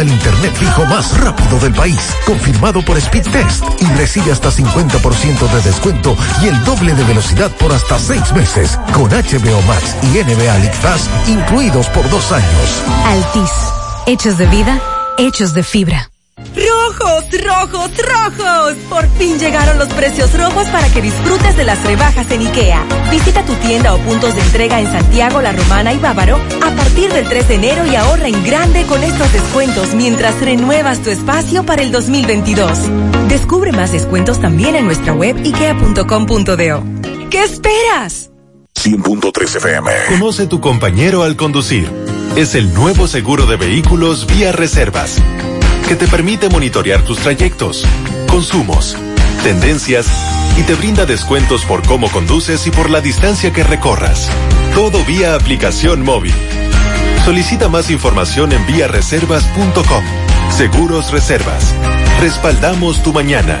El internet fijo más rápido del país, confirmado por Speed Test y recibe hasta 50% de descuento y el doble de velocidad por hasta seis meses con HBO Max y NBA League Pass incluidos por dos años. Altis, hechos de vida, hechos de fibra. ¡Rojos, rojos, rojos! Por fin llegaron los precios rojos para que disfrutes de las rebajas en IKEA. Visita tu tienda o puntos de entrega en Santiago, La Romana y Bávaro a partir del 3 de enero y ahorra en grande con estos descuentos mientras renuevas tu espacio para el 2022. Descubre más descuentos también en nuestra web ikea.com.do. ¿Qué esperas? 100.3 FM. Conoce tu compañero al conducir. Es el nuevo seguro de vehículos vía reservas que te permite monitorear tus trayectos, consumos, tendencias y te brinda descuentos por cómo conduces y por la distancia que recorras. Todo vía aplicación móvil. Solicita más información en viareservas.com. Seguros Reservas. Respaldamos tu mañana.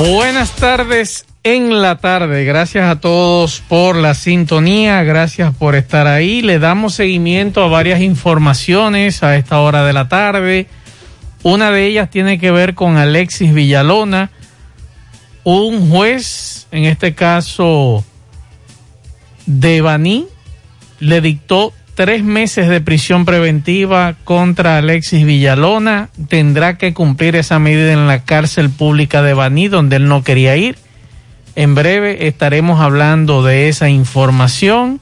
Buenas tardes en la tarde. Gracias a todos por la sintonía. Gracias por estar ahí. Le damos seguimiento a varias informaciones a esta hora de la tarde. Una de ellas tiene que ver con Alexis Villalona. Un juez, en este caso de Baní, le dictó tres meses de prisión preventiva contra Alexis Villalona. Tendrá que cumplir esa medida en la cárcel pública de Baní, donde él no quería ir. En breve estaremos hablando de esa información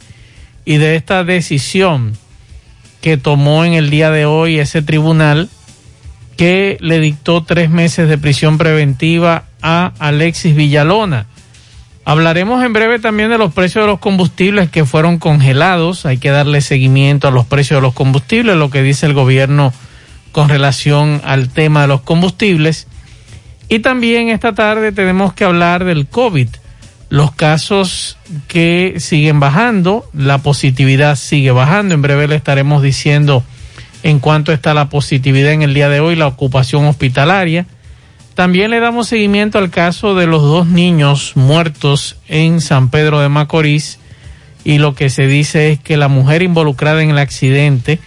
y de esta decisión que tomó en el día de hoy ese tribunal que le dictó tres meses de prisión preventiva a Alexis Villalona. Hablaremos en breve también de los precios de los combustibles que fueron congelados. Hay que darle seguimiento a los precios de los combustibles, lo que dice el gobierno con relación al tema de los combustibles. Y también esta tarde tenemos que hablar del COVID. Los casos que siguen bajando, la positividad sigue bajando. En breve le estaremos diciendo en cuánto está la positividad en el día de hoy, la ocupación hospitalaria también le damos seguimiento al caso de los dos niños muertos en San Pedro de Macorís y lo que se dice es que la mujer involucrada en el accidente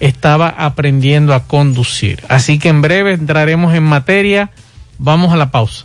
estaba aprendiendo a conducir. Así que en breve entraremos en materia. Vamos a la pausa.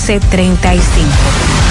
809-736-1335.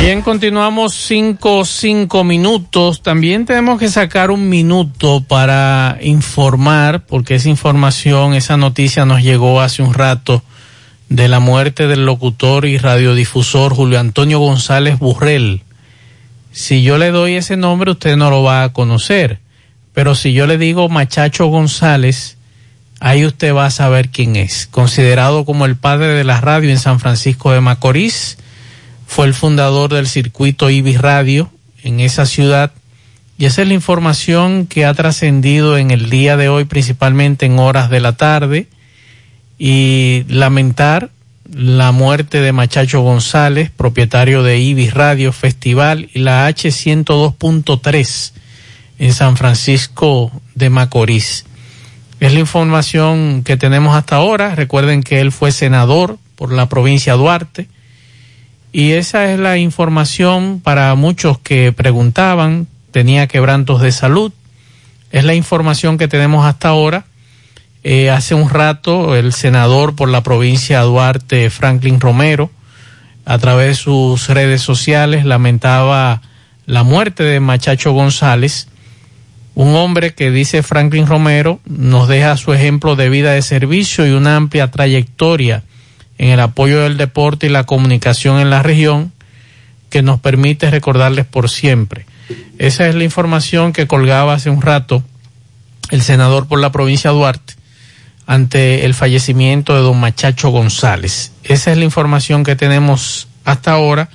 Bien, continuamos cinco, cinco minutos. También tenemos que sacar un minuto para informar, porque esa información, esa noticia nos llegó hace un rato de la muerte del locutor y radiodifusor Julio Antonio González Burrell. Si yo le doy ese nombre, usted no lo va a conocer. Pero si yo le digo Machacho González, ahí usted va a saber quién es. Considerado como el padre de la radio en San Francisco de Macorís, fue el fundador del circuito Ibis Radio en esa ciudad y esa es la información que ha trascendido en el día de hoy, principalmente en horas de la tarde, y lamentar la muerte de Machacho González, propietario de Ibis Radio Festival y la H102.3 en San Francisco de Macorís. Es la información que tenemos hasta ahora. Recuerden que él fue senador por la provincia de Duarte y esa es la información para muchos que preguntaban, tenía quebrantos de salud. Es la información que tenemos hasta ahora. Eh, hace un rato el senador por la provincia Duarte, Franklin Romero, a través de sus redes sociales lamentaba la muerte de Machacho González, un hombre que dice Franklin Romero nos deja su ejemplo de vida de servicio y una amplia trayectoria en el apoyo del deporte y la comunicación en la región que nos permite recordarles por siempre. Esa es la información que colgaba hace un rato el senador por la provincia de Duarte ante el fallecimiento de don Machacho González. Esa es la información que tenemos hasta ahora.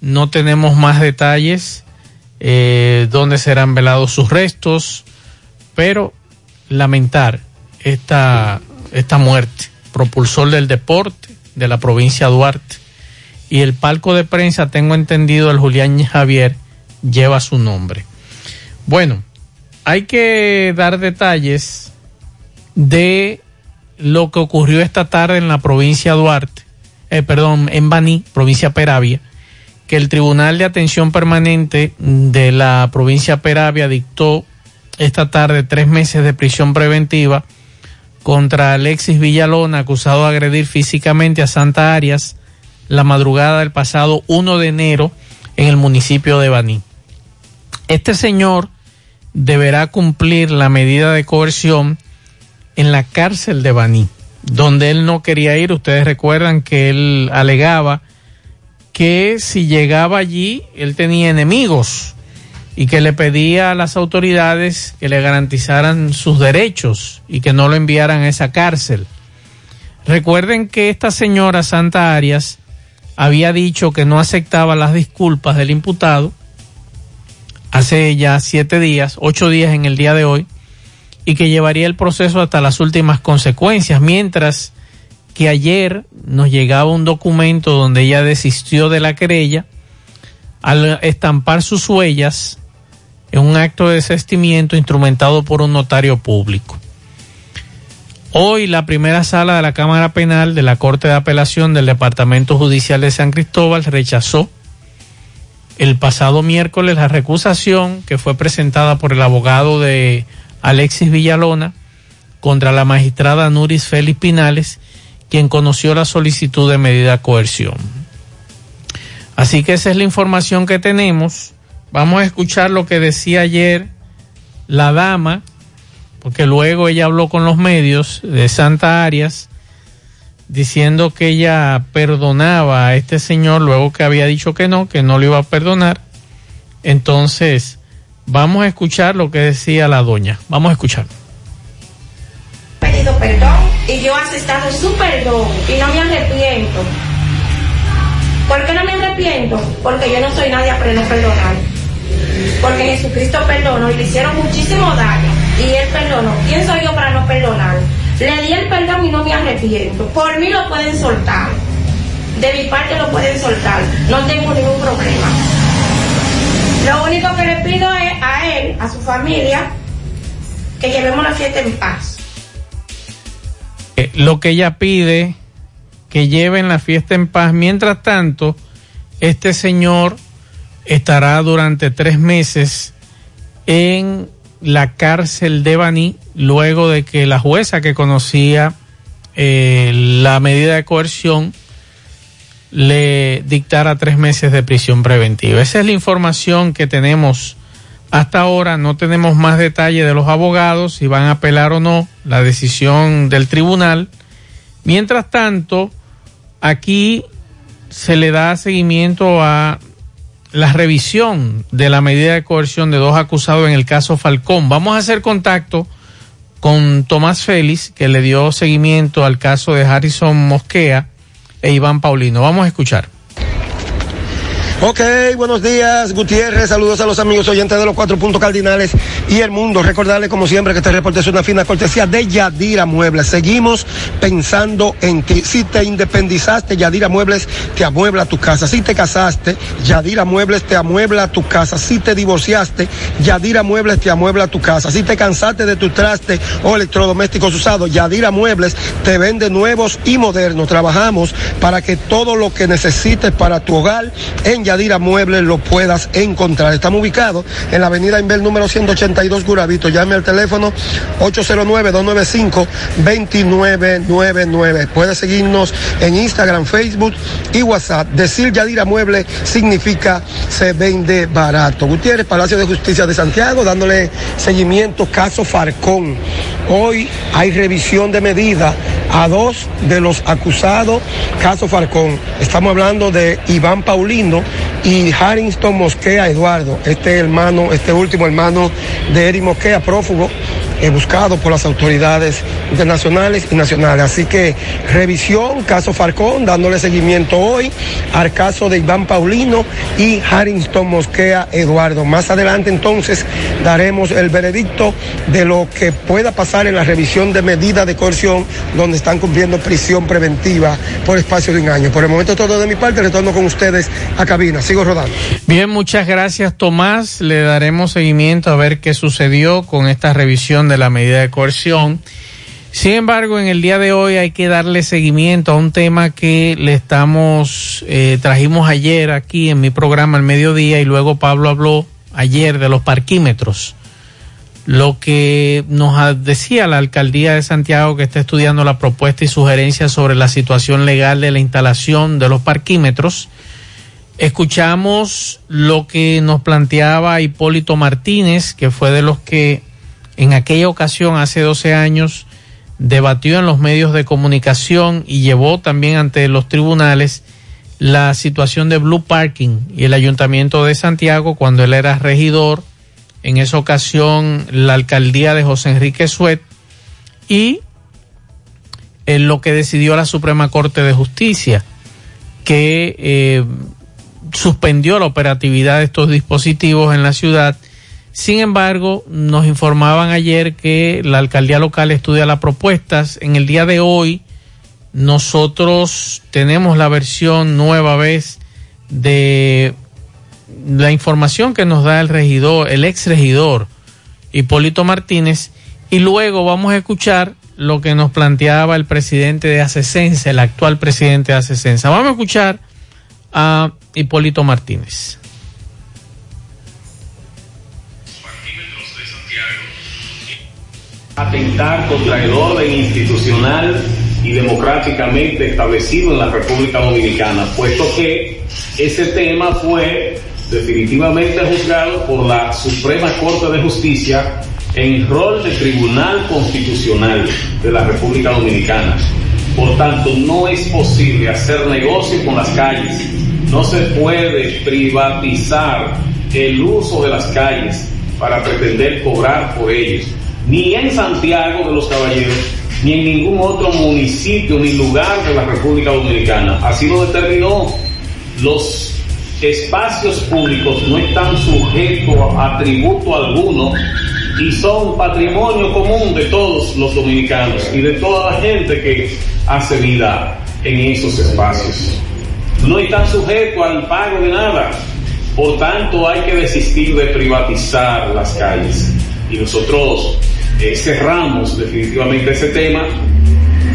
No tenemos más detalles eh, dónde serán velados sus restos, pero lamentar esta, esta muerte, propulsor del deporte, de la provincia Duarte. Y el palco de prensa, tengo entendido, el Julián Javier lleva su nombre. Bueno, hay que dar detalles de lo que ocurrió esta tarde en la provincia Duarte, eh, perdón, en Baní, provincia Peravia, que el Tribunal de Atención Permanente de la provincia Peravia dictó esta tarde tres meses de prisión preventiva contra Alexis Villalona, acusado de agredir físicamente a Santa Arias la madrugada del pasado 1 de enero en el municipio de Baní. Este señor deberá cumplir la medida de coerción en la cárcel de Baní, donde él no quería ir. Ustedes recuerdan que él alegaba que si llegaba allí, él tenía enemigos y que le pedía a las autoridades que le garantizaran sus derechos y que no lo enviaran a esa cárcel. Recuerden que esta señora Santa Arias había dicho que no aceptaba las disculpas del imputado hace ya siete días, ocho días en el día de hoy, y que llevaría el proceso hasta las últimas consecuencias, mientras que ayer nos llegaba un documento donde ella desistió de la querella al estampar sus huellas en un acto de desestimiento instrumentado por un notario público. Hoy la primera sala de la Cámara Penal de la Corte de Apelación del Departamento Judicial de San Cristóbal rechazó el pasado miércoles la recusación que fue presentada por el abogado de Alexis Villalona contra la magistrada Nuris Félix Pinales, quien conoció la solicitud de medida de coerción. Así que esa es la información que tenemos. Vamos a escuchar lo que decía ayer la dama porque luego ella habló con los medios de Santa Arias diciendo que ella perdonaba a este señor luego que había dicho que no, que no lo iba a perdonar. Entonces, vamos a escuchar lo que decía la doña. Vamos a escuchar. Pedido perdón y yo he aceptado su perdón y no me arrepiento. ¿Por qué no me arrepiento? Porque yo no soy nadie para no perdonar. Porque Jesucristo perdonó y le hicieron muchísimo daño y él perdonó. ¿Quién soy yo para no perdonar? Le di el perdón y no me arrepiento. Por mí lo pueden soltar. De mi parte lo pueden soltar. No tengo ningún problema. Lo único que le pido es a él, a su familia, que llevemos la fiesta en paz. Eh, lo que ella pide, que lleven la fiesta en paz. Mientras tanto, este señor estará durante tres meses en la cárcel de Baní luego de que la jueza que conocía eh, la medida de coerción le dictara tres meses de prisión preventiva. Esa es la información que tenemos hasta ahora. No tenemos más detalle de los abogados, si van a apelar o no la decisión del tribunal. Mientras tanto, aquí se le da seguimiento a la revisión de la medida de coerción de dos acusados en el caso Falcón. Vamos a hacer contacto con Tomás Félix, que le dio seguimiento al caso de Harrison Mosquea e Iván Paulino. Vamos a escuchar. Ok, buenos días, Gutiérrez. Saludos a los amigos oyentes de los cuatro puntos cardinales y el mundo. Recordarle, como siempre, que este reporte es una fina cortesía de Yadira Muebles. Seguimos pensando en ti. Si te independizaste, Yadira Muebles te amuebla tu casa. Si te casaste, Yadira Muebles te amuebla tu casa. Si te divorciaste, Yadira Muebles te amuebla tu casa. Si te cansaste de tu traste o electrodomésticos usados, Yadira Muebles te vende nuevos y modernos. Trabajamos para que todo lo que necesites para tu hogar en Yadira Muebles lo puedas encontrar. Estamos ubicados en la avenida Inver número 182 Guravito. Llame al teléfono 809-295-2999. Puedes seguirnos en Instagram, Facebook y WhatsApp. Decir Yadira Muebles significa se vende barato. Gutiérrez, Palacio de Justicia de Santiago, dándole seguimiento caso Farcón. Hoy hay revisión de medida a dos de los acusados, caso Farcón. Estamos hablando de Iván Paulino y Harrington Mosquea Eduardo, este hermano, este último hermano de Eric Mosquea, prófugo, eh, buscado por las autoridades internacionales y nacionales. Así que revisión, caso Farcón, dándole seguimiento hoy al caso de Iván Paulino y Harrington Mosquea Eduardo. Más adelante entonces daremos el veredicto de lo que pueda pasar en la revisión de medida de coerción donde están cumpliendo prisión preventiva por espacio de un año. Por el momento todo de mi parte, retorno con ustedes a cabina. Sigo rodando. Bien, muchas gracias Tomás. Le daremos seguimiento a ver qué sucedió con esta revisión de la medida de coerción. Sin embargo, en el día de hoy hay que darle seguimiento a un tema que le estamos, eh, trajimos ayer aquí en mi programa al mediodía y luego Pablo habló ayer de los parquímetros. Lo que nos decía la alcaldía de Santiago que está estudiando la propuesta y sugerencias sobre la situación legal de la instalación de los parquímetros. Escuchamos lo que nos planteaba Hipólito Martínez, que fue de los que en aquella ocasión, hace 12 años, debatió en los medios de comunicación y llevó también ante los tribunales la situación de Blue Parking y el Ayuntamiento de Santiago cuando él era regidor, en esa ocasión la alcaldía de José Enrique Suet y en lo que decidió la Suprema Corte de Justicia, que eh, suspendió la operatividad de estos dispositivos en la ciudad. Sin embargo, nos informaban ayer que la alcaldía local estudia las propuestas. En el día de hoy, nosotros tenemos la versión nueva vez de la información que nos da el regidor, el ex regidor Hipólito Martínez, y luego vamos a escuchar lo que nos planteaba el presidente de Acesensa, el actual presidente de Acesensa. Vamos a escuchar a Hipólito Martínez. Atentar contra el orden institucional y democráticamente establecido en la República Dominicana, puesto que ese tema fue definitivamente juzgado por la Suprema Corte de Justicia en rol de Tribunal Constitucional de la República Dominicana. Por tanto, no es posible hacer negocio con las calles. No se puede privatizar el uso de las calles para pretender cobrar por ellos. Ni en Santiago de los Caballeros, ni en ningún otro municipio ni lugar de la República Dominicana. Así lo determinó. Los espacios públicos no están sujetos a tributo alguno y son patrimonio común de todos los dominicanos y de toda la gente que hace vida en esos espacios. No están sujetos al pago de nada. Por tanto, hay que desistir de privatizar las calles. Y nosotros eh, cerramos definitivamente ese tema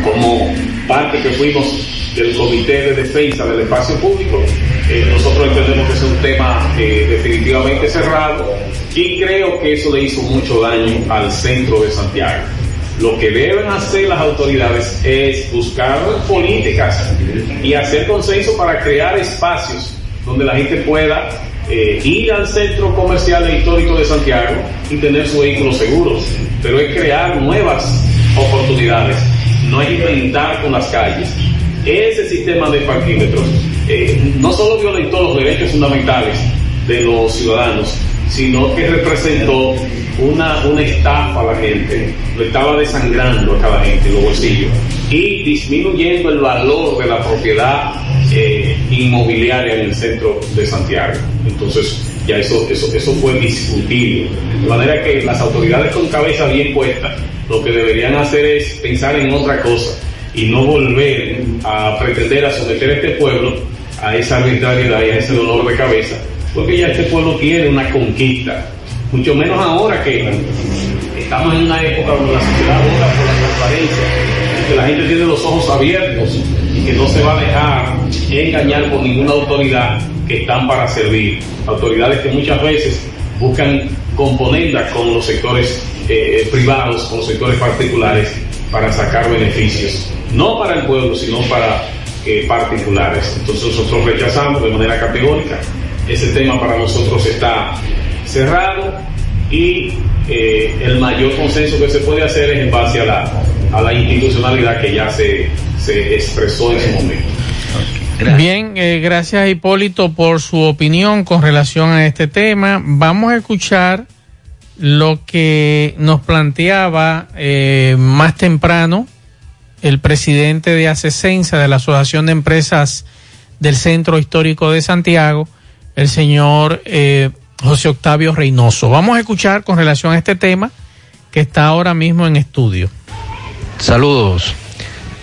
como parte que fuimos del Comité de Defensa del Espacio Público. Eh, nosotros entendemos que es un tema eh, definitivamente cerrado y creo que eso le hizo mucho daño al centro de Santiago. Lo que deben hacer las autoridades es buscar políticas y hacer consenso para crear espacios donde la gente pueda ir al centro comercial e histórico de Santiago y tener su vehículo seguro. Pero es crear nuevas oportunidades, no es inventar con las calles. Ese sistema de parquímetros eh, no solo violentó los derechos fundamentales de los ciudadanos, sino que representó una, una estafa a la gente, lo estaba desangrando a cada gente en los bolsillos y disminuyendo el valor de la propiedad eh, inmobiliaria en el centro de Santiago. Entonces, ya eso, eso, eso fue discutido. De manera que las autoridades con cabeza bien puesta lo que deberían hacer es pensar en otra cosa y no volver a pretender a someter a este pueblo a esa arbitrariedad y a ese dolor de cabeza porque ya este pueblo tiene una conquista, mucho menos ahora que estamos en una época donde la sociedad vota por la transparencia, que la gente tiene los ojos abiertos y que no se va a dejar engañar por ninguna autoridad que están para servir. Autoridades que muchas veces buscan componerlas con los sectores eh, privados, con los sectores particulares para sacar beneficios, no para el pueblo, sino para eh, particulares. Entonces nosotros rechazamos de manera categórica ese tema para nosotros está cerrado y eh, el mayor consenso que se puede hacer es en base a la, a la institucionalidad que ya se, se expresó en su momento. Bien, eh, gracias Hipólito por su opinión con relación a este tema. Vamos a escuchar lo que nos planteaba eh, más temprano el presidente de ACESENSA, de la Asociación de Empresas del Centro Histórico de Santiago, el señor eh, José Octavio Reynoso. Vamos a escuchar con relación a este tema que está ahora mismo en estudio. Saludos.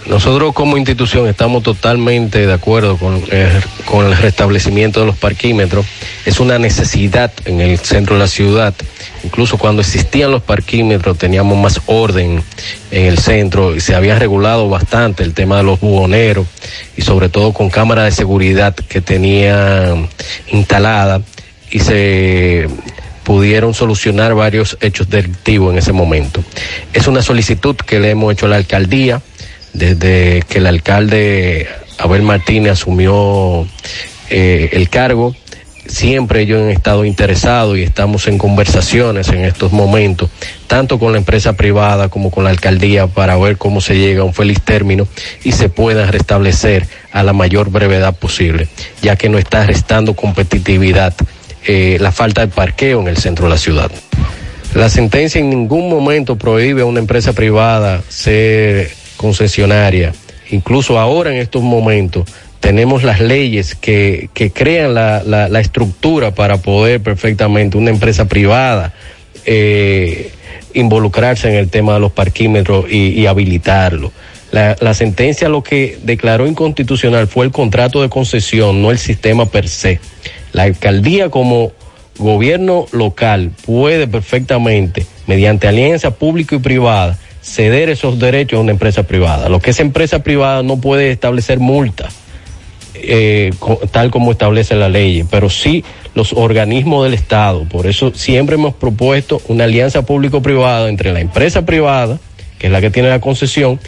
Nosotros como institución estamos totalmente de acuerdo con el, con el restablecimiento de los parquímetros. Es una necesidad en el centro de la ciudad. Incluso cuando existían los parquímetros teníamos más orden en el centro y se había regulado bastante el tema de los buhoneros y sobre todo con cámaras de seguridad que tenían instalada y se pudieron solucionar varios hechos delictivos en ese momento. Es una solicitud que le hemos hecho a la alcaldía desde que el alcalde Abel Martínez asumió eh, el cargo siempre ellos han estado interesados y estamos en conversaciones en estos momentos, tanto con la empresa privada como con la alcaldía, para ver cómo se llega a un feliz término y se pueda restablecer a la mayor brevedad posible, ya que no está restando competitividad eh, la falta de parqueo en el centro de la ciudad. La sentencia en ningún momento prohíbe a una empresa privada ser concesionaria. Incluso ahora en estos momentos tenemos las leyes que, que crean la, la, estructura para poder perfectamente una empresa privada eh, involucrarse en el tema de los parquímetros y, y habilitarlo. La, la, sentencia lo que declaró inconstitucional fue el contrato de concesión, no el sistema per se. La alcaldía como gobierno local puede perfectamente, mediante alianza público y privada, ceder esos derechos a una empresa privada. Lo que esa empresa privada no puede establecer multas eh, tal como establece la ley, pero sí los organismos del Estado. Por eso siempre hemos propuesto una alianza público-privada entre la empresa privada, que es la que tiene la concesión,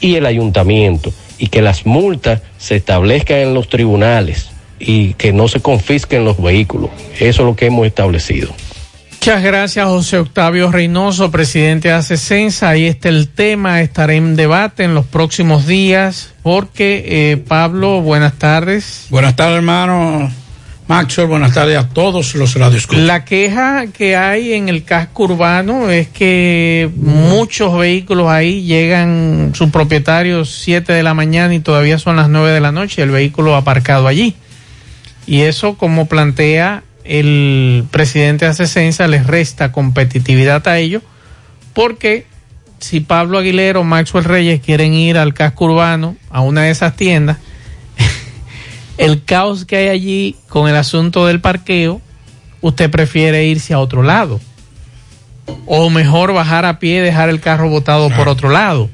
y el ayuntamiento, y que las multas se establezcan en los tribunales y que no se confisquen los vehículos. Eso es lo que hemos establecido. Muchas gracias, José Octavio Reynoso, presidente de ACESENSA. Ahí está el tema, estará en debate en los próximos días, porque eh, Pablo, buenas tardes. Buenas tardes, hermano. Maxwell, buenas tardes a todos los radioescuchas. La queja que hay en el casco urbano es que muchos vehículos ahí llegan sus propietarios 7 de la mañana y todavía son las 9 de la noche, el vehículo aparcado allí. Y eso, como plantea el presidente de Acesensa les resta competitividad a ellos, porque si Pablo Aguilera o Maxwell Reyes quieren ir al casco urbano, a una de esas tiendas, el caos que hay allí con el asunto del parqueo, usted prefiere irse a otro lado. O mejor bajar a pie y dejar el carro botado por otro lado.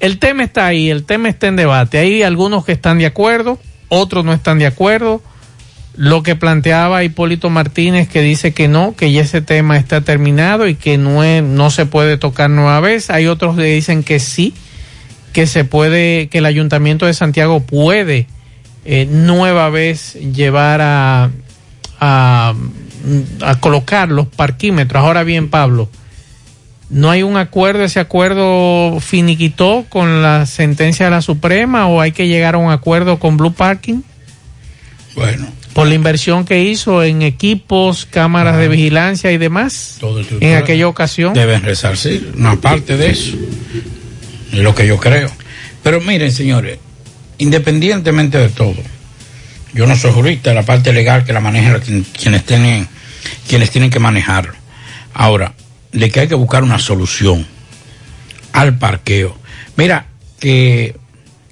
El tema está ahí, el tema está en debate. Hay algunos que están de acuerdo, otros no están de acuerdo lo que planteaba Hipólito Martínez que dice que no, que ya ese tema está terminado y que no, no se puede tocar nueva vez. Hay otros que dicen que sí, que se puede, que el Ayuntamiento de Santiago puede eh, nueva vez llevar a, a, a colocar los parquímetros. Ahora bien, Pablo, ¿no hay un acuerdo? ¿Ese acuerdo finiquitó con la sentencia de la Suprema o hay que llegar a un acuerdo con Blue Parking? Bueno, por la inversión que hizo en equipos, cámaras de vigilancia y demás Todo en aquella ocasión. Deben resarcir una parte de eso, es lo que yo creo. Pero miren, señores, independientemente de todo, yo no soy jurista, la parte legal que la manejan quienes tienen, quienes tienen que manejarlo. Ahora, de que hay que buscar una solución al parqueo. Mira, que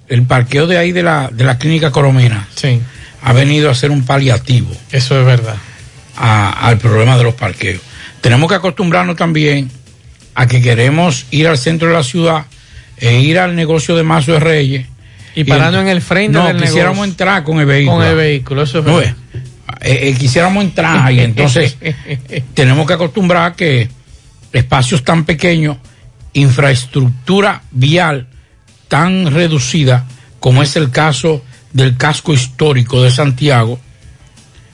el parqueo de ahí de la, de la clínica Coromina. Sí ha venido a ser un paliativo. Eso es verdad. A, al problema de los parqueos. Tenemos que acostumbrarnos también a que queremos ir al centro de la ciudad e ir al negocio de Mazo de Reyes. Y parando en el frente no, del quisiéramos negocio. entrar con el vehículo. Con el vehículo, eso es No, verdad. eh, eh, quisiéramos entrar y entonces tenemos que acostumbrar que espacios tan pequeños, infraestructura vial tan reducida como es el caso del casco histórico de Santiago,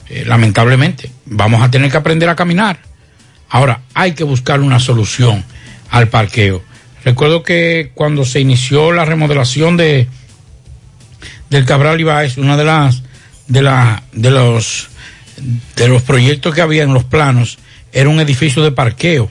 eh, lamentablemente, vamos a tener que aprender a caminar. Ahora, hay que buscar una solución al parqueo. Recuerdo que cuando se inició la remodelación de del Cabral Ibáez, una de las de la de los de los proyectos que había en los planos era un edificio de parqueo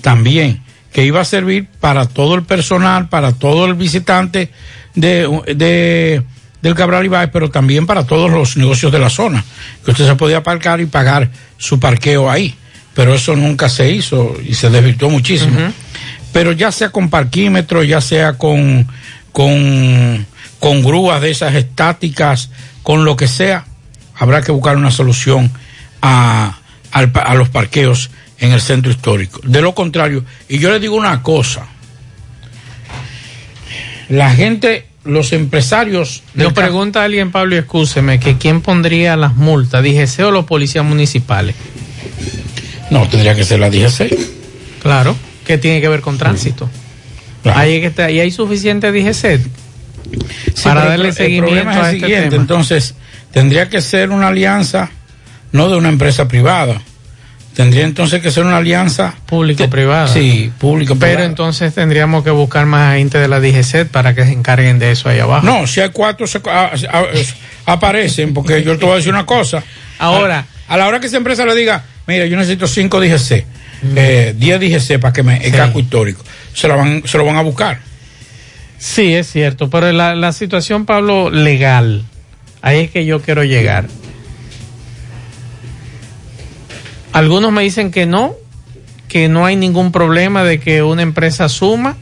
también que iba a servir para todo el personal, para todo el visitante de, de del Cabral Ibáez, pero también para todos los negocios de la zona, que usted se podía aparcar y pagar su parqueo ahí, pero eso nunca se hizo y se desvirtuó muchísimo. Uh -huh. Pero ya sea con parquímetro, ya sea con, con, con grúas de esas estáticas, con lo que sea, habrá que buscar una solución a, a, a los parqueos en el centro histórico. De lo contrario, y yo le digo una cosa, la gente los empresarios. Nos pregunta alguien, Pablo, y escúcheme, que quién pondría las multas, DGC o los policías municipales. No, tendría que ser la DGC. Claro, que tiene que ver con tránsito. Claro. Ahí, que está, ahí hay suficiente DGC sí, para darle el, seguimiento el a este siguiente. Tema. Entonces, tendría que ser una alianza no de una empresa privada. Tendría entonces que ser una alianza público-privada. Sí, público-privada. Pero entonces tendríamos que buscar más gente de la DGC para que se encarguen de eso ahí abajo. No, si hay cuatro se, a, a, aparecen, porque yo te voy a decir una cosa. Ahora, a, a, la hora que esa empresa le diga, mira, yo necesito cinco DGC, eh, 10 DGC para que me el casco histórico, se lo van, se lo van a buscar. Sí, es cierto, pero la, la situación, Pablo, legal, ahí es que yo quiero llegar. Algunos me dicen que no, que no hay ningún problema de que una empresa suma.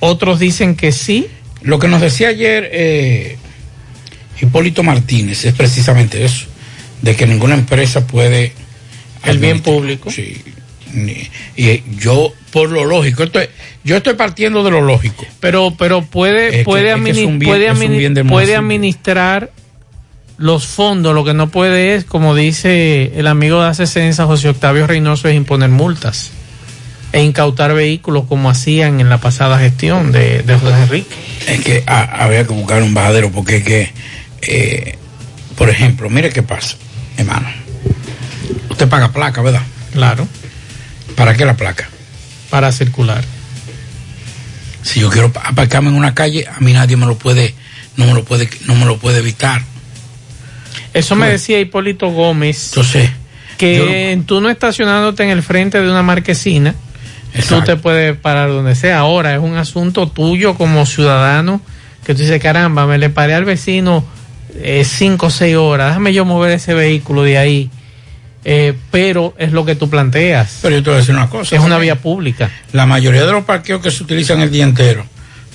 Otros dicen que sí. Lo que nos decía ayer eh, Hipólito Martínez es precisamente eso, de que ninguna empresa puede... El bien público. Sí. Y yo, por lo lógico, estoy, yo estoy partiendo de lo lógico. Pero, pero puede, Es puede, que- es que es bien- administrar los fondos. Lo que no puede es, como dice el amigo de Acesensa, José Octavio Reynoso, es imponer multas e incautar vehículos como hacían en la pasada gestión de, de José Enrique. Es que ah, había que buscar un bajadero porque es que, eh, por ejemplo, mire qué pasa, hermano. Usted paga placa, ¿verdad? Claro. ¿Para qué la placa? Para circular. Si yo quiero aparcarme en una calle, a mí nadie me lo puede, no me lo puede, no me lo puede evitar. Eso me decía Hipólito Gómez. Entonces, que tú no estacionándote en el frente de una marquesina, tú te puedes parar donde sea. Ahora es un asunto tuyo como ciudadano que tú dices, caramba, me le paré al vecino eh, cinco o seis horas, déjame yo mover ese vehículo de ahí. Eh, pero es lo que tú planteas. Pero yo te voy a decir una cosa. Es una vía pública. La mayoría de los parqueos que se utilizan el día entero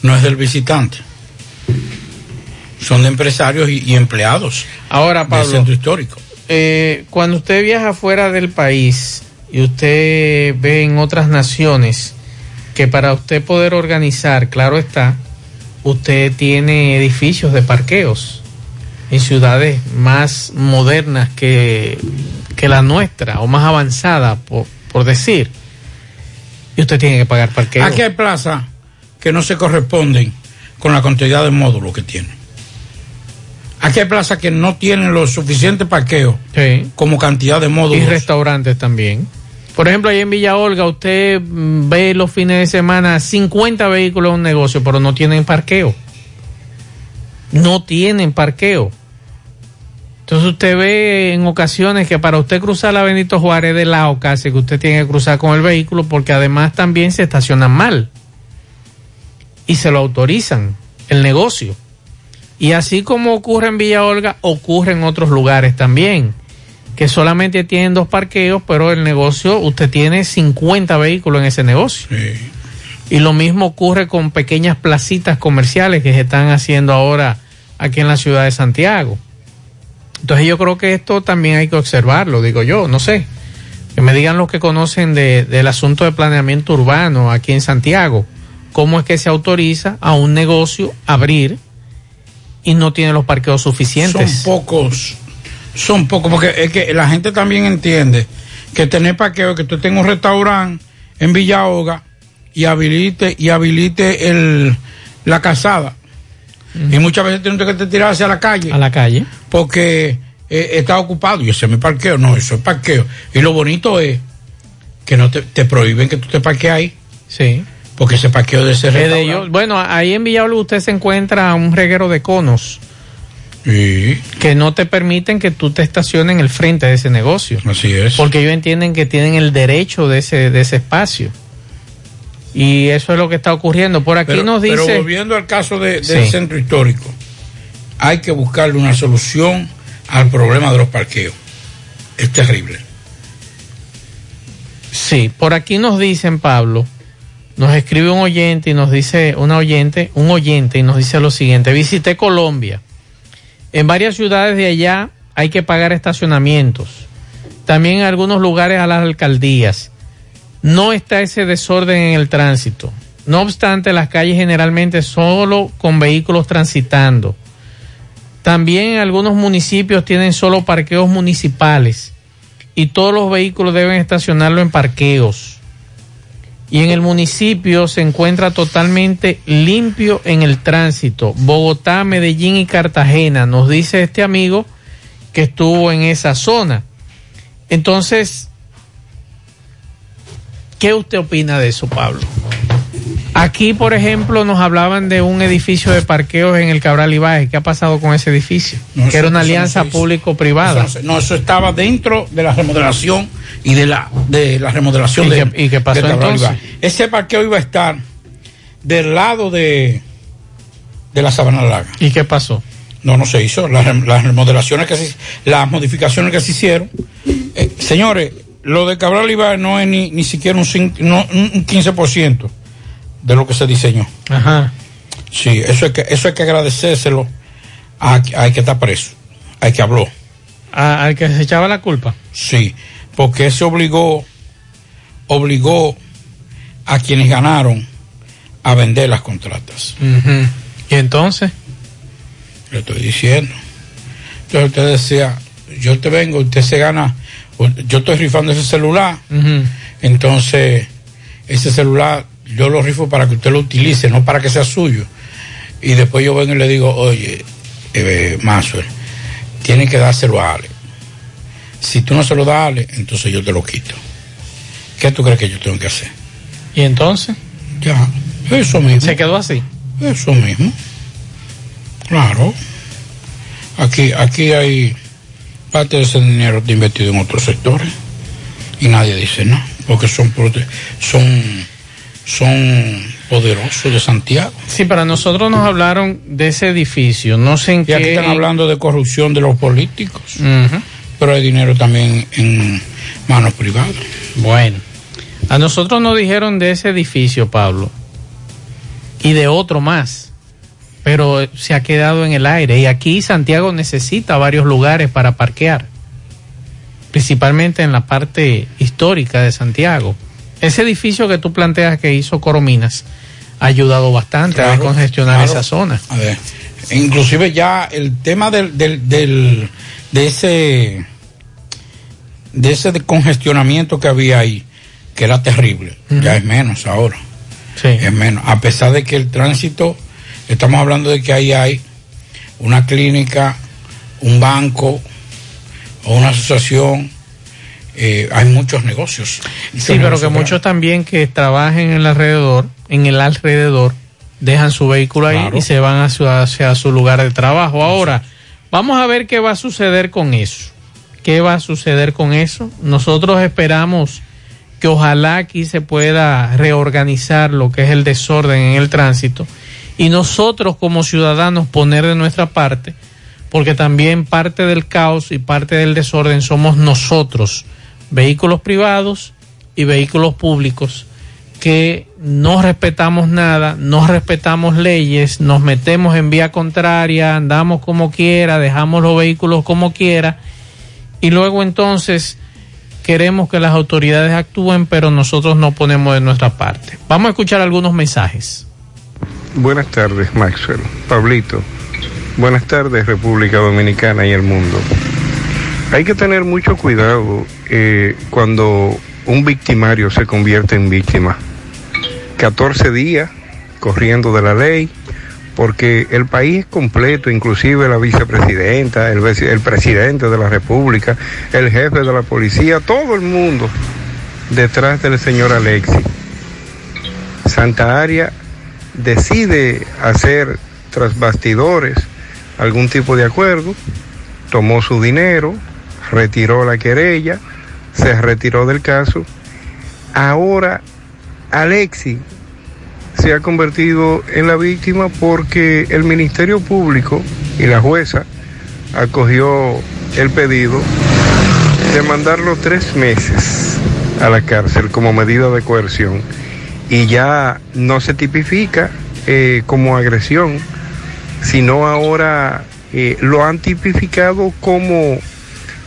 no es del visitante. Son de empresarios y, y empleados Ahora, del Pablo, centro histórico. eh, cuando usted viaja fuera del país y usted ve en otras naciones que para usted poder organizar, claro está, usted tiene edificios de parqueos en ciudades más modernas que, que la nuestra o más avanzada, por, por decir. Y usted tiene que pagar parqueo. Aquí hay plazas que no se corresponden con la cantidad de módulos que tienen. Aquí hay plazas que no tienen los suficientes parqueos como cantidad de módulos. Y restaurantes también. Por ejemplo, ahí en Villa Olga, usted mm, ve los fines de semana 50 vehículos en un negocio, pero no tienen parqueo. No tienen parqueo. Entonces usted ve en ocasiones que para usted cruzar la Benito Juárez de lado casi que usted tiene que cruzar con el vehículo porque además también se estacionan mal. Y se lo autorizan el negocio. Y así como ocurre en Villa Olga, ocurre en otros lugares también que solamente tienen dos parqueos, pero el negocio, usted tiene 50 vehículos en ese negocio. Y lo mismo ocurre con pequeñas placitas comerciales que se están haciendo ahora aquí en la ciudad de Santiago. Entonces yo creo que esto también hay que observarlo, digo yo, no sé. Que me digan los que conocen de- del asunto de planeamiento urbano aquí en Santiago, cómo es que se autoriza a un negocio abrir y no tiene los parqueos suficientes. Son pocos, son pocos, porque es que la gente también entiende que tener parqueo, que tú tengas un restaurante en Villa Hoga y habilite, y habilite el, la casada. Y muchas veces tienes que te tirar hacia la calle. A la calle. Porque eh, está ocupado y ese es mi parqueo. No, eso es parqueo. Y lo bonito es que no te, te prohíben que tú te parquees ahí. Sí. Porque ese parqueo de ese restaurante. ellos. Bueno, ahí en Villalba usted se encuentra un reguero de conos que no te permiten que tú te estaciones en el frente de ese negocio. Así es. Porque ellos entienden que tienen el derecho de ese, de ese espacio. Y eso es lo que está ocurriendo. Por aquí pero, nos dice... pero volviendo al caso de- del Sí. centro histórico, hay que buscarle una solución al problema de los parqueos. Es terrible. Sí, por aquí nos dicen, Pablo, nos escribe un oyente y nos dice, una oyente, un oyente y nos dice lo siguiente, visité Colombia. En varias ciudades de allá hay que pagar estacionamientos. También en algunos lugares a las alcaldías. No está ese desorden en el tránsito. No obstante, las calles generalmente solo con vehículos transitando. También en algunos municipios tienen solo parqueos municipales y todos los vehículos deben estacionarlo en parqueos. Y en el municipio se encuentra totalmente limpio en el tránsito. Bogotá, Medellín y Cartagena, nos dice este amigo que estuvo en esa zona. Entonces, ¿qué usted opina de eso, Pablo? Aquí, por ejemplo, nos hablaban de un edificio de parqueos en el Cabral Ibáez. ¿Qué ha pasado con ese edificio? No, que eso- era una no alianza público-privada. No, eso estaba dentro de la remodelación y de la de la remodelación ¿Y de qué- y qué pasó entonces? Ibáez. Ese parqueo iba a estar del lado de de la Sabana Larga. ¿Y qué pasó? No, no se hizo. Las, las remodelaciones que se las modificaciones que se hicieron. Eh, señores, lo de Cabral Ibáez no es ni, ni siquiera un, no, un 15% de lo que se diseñó. Ajá. Sí, eso hay que, eso hay que agradecérselo a, a que está preso, al que habló. A- al que se echaba la culpa. Sí, porque se obligó, obligó a quienes ganaron a vender las contratas. ¿Y entonces? Le estoy diciendo. Entonces usted decía, yo te vengo, usted se gana, yo estoy rifando ese celular, entonces ese celular yo lo rifo para que usted lo utilice, no para que sea suyo. Y después yo vengo y le digo, oye, eh, Maxwell, tiene que dárselo a Ale. Si tú no se lo das a Ale, entonces yo te lo quito. ¿Qué tú crees que yo tengo que hacer? ¿Y entonces? Ya, eso mismo. ¿Se quedó así? Eso mismo. Claro. Aquí, aquí hay parte de ese dinero invertido en otros sectores y nadie dice nada, porque son son son poderosos de Santiago. Sí, para nosotros nos hablaron de ese edificio. No sé en Y qué. aquí están hablando de corrupción de los políticos, pero hay dinero también en manos privadas. Bueno, a nosotros nos dijeron de ese edificio, Pablo, y de otro más, pero se ha quedado en el aire. Y aquí Santiago necesita varios lugares para parquear, principalmente en la parte histórica de Santiago. Ese edificio que tú planteas que hizo Corominas ha ayudado bastante a Claro, congestionar claro. esa zona. A ver, inclusive ya el tema del, del, del- de ese de ese congestionamiento que había ahí, que era terrible, ya es menos ahora. Es menos. A pesar de que el tránsito, estamos hablando de que ahí hay una clínica, un banco o una asociación, eh, hay muchos negocios. Sí, pero que muchos también que trabajen en el alrededor, en el alrededor, dejan su vehículo ahí y se van hacia, hacia su lugar de trabajo. Ahora, vamos a ver qué va a suceder con eso. ¿Qué va a suceder con eso? Nosotros esperamos que ojalá aquí se pueda reorganizar lo que es el desorden en el tránsito y nosotros como ciudadanos poner de nuestra parte, porque también parte del caos y parte del desorden somos nosotros, vehículos privados y vehículos públicos, que no respetamos nada, no respetamos leyes, nos metemos en vía contraria, andamos como quiera, dejamos los vehículos como quiera y luego entonces queremos que las autoridades actúen, pero nosotros no ponemos de nuestra parte. Vamos a escuchar algunos mensajes. Buenas tardes, Maxwell. Pablito. Buenas tardes, República Dominicana y el mundo. Hay que tener mucho cuidado eh, cuando un victimario se convierte en víctima. 14 días corriendo de la ley, porque el país completo, inclusive la vicepresidenta, el, presidente de la República, el jefe de la policía, todo el mundo detrás del señor Alexis. Santa Aria decide hacer tras bastidores algún tipo de acuerdo, tomó su dinero, retiró la querella, se retiró del caso. Ahora Alexi se ha convertido en la víctima porque el Ministerio Público y la jueza acogió el pedido de mandarlo tres meses a la cárcel como medida de coerción y ya no se tipifica eh, como agresión, sino ahora eh, lo han tipificado como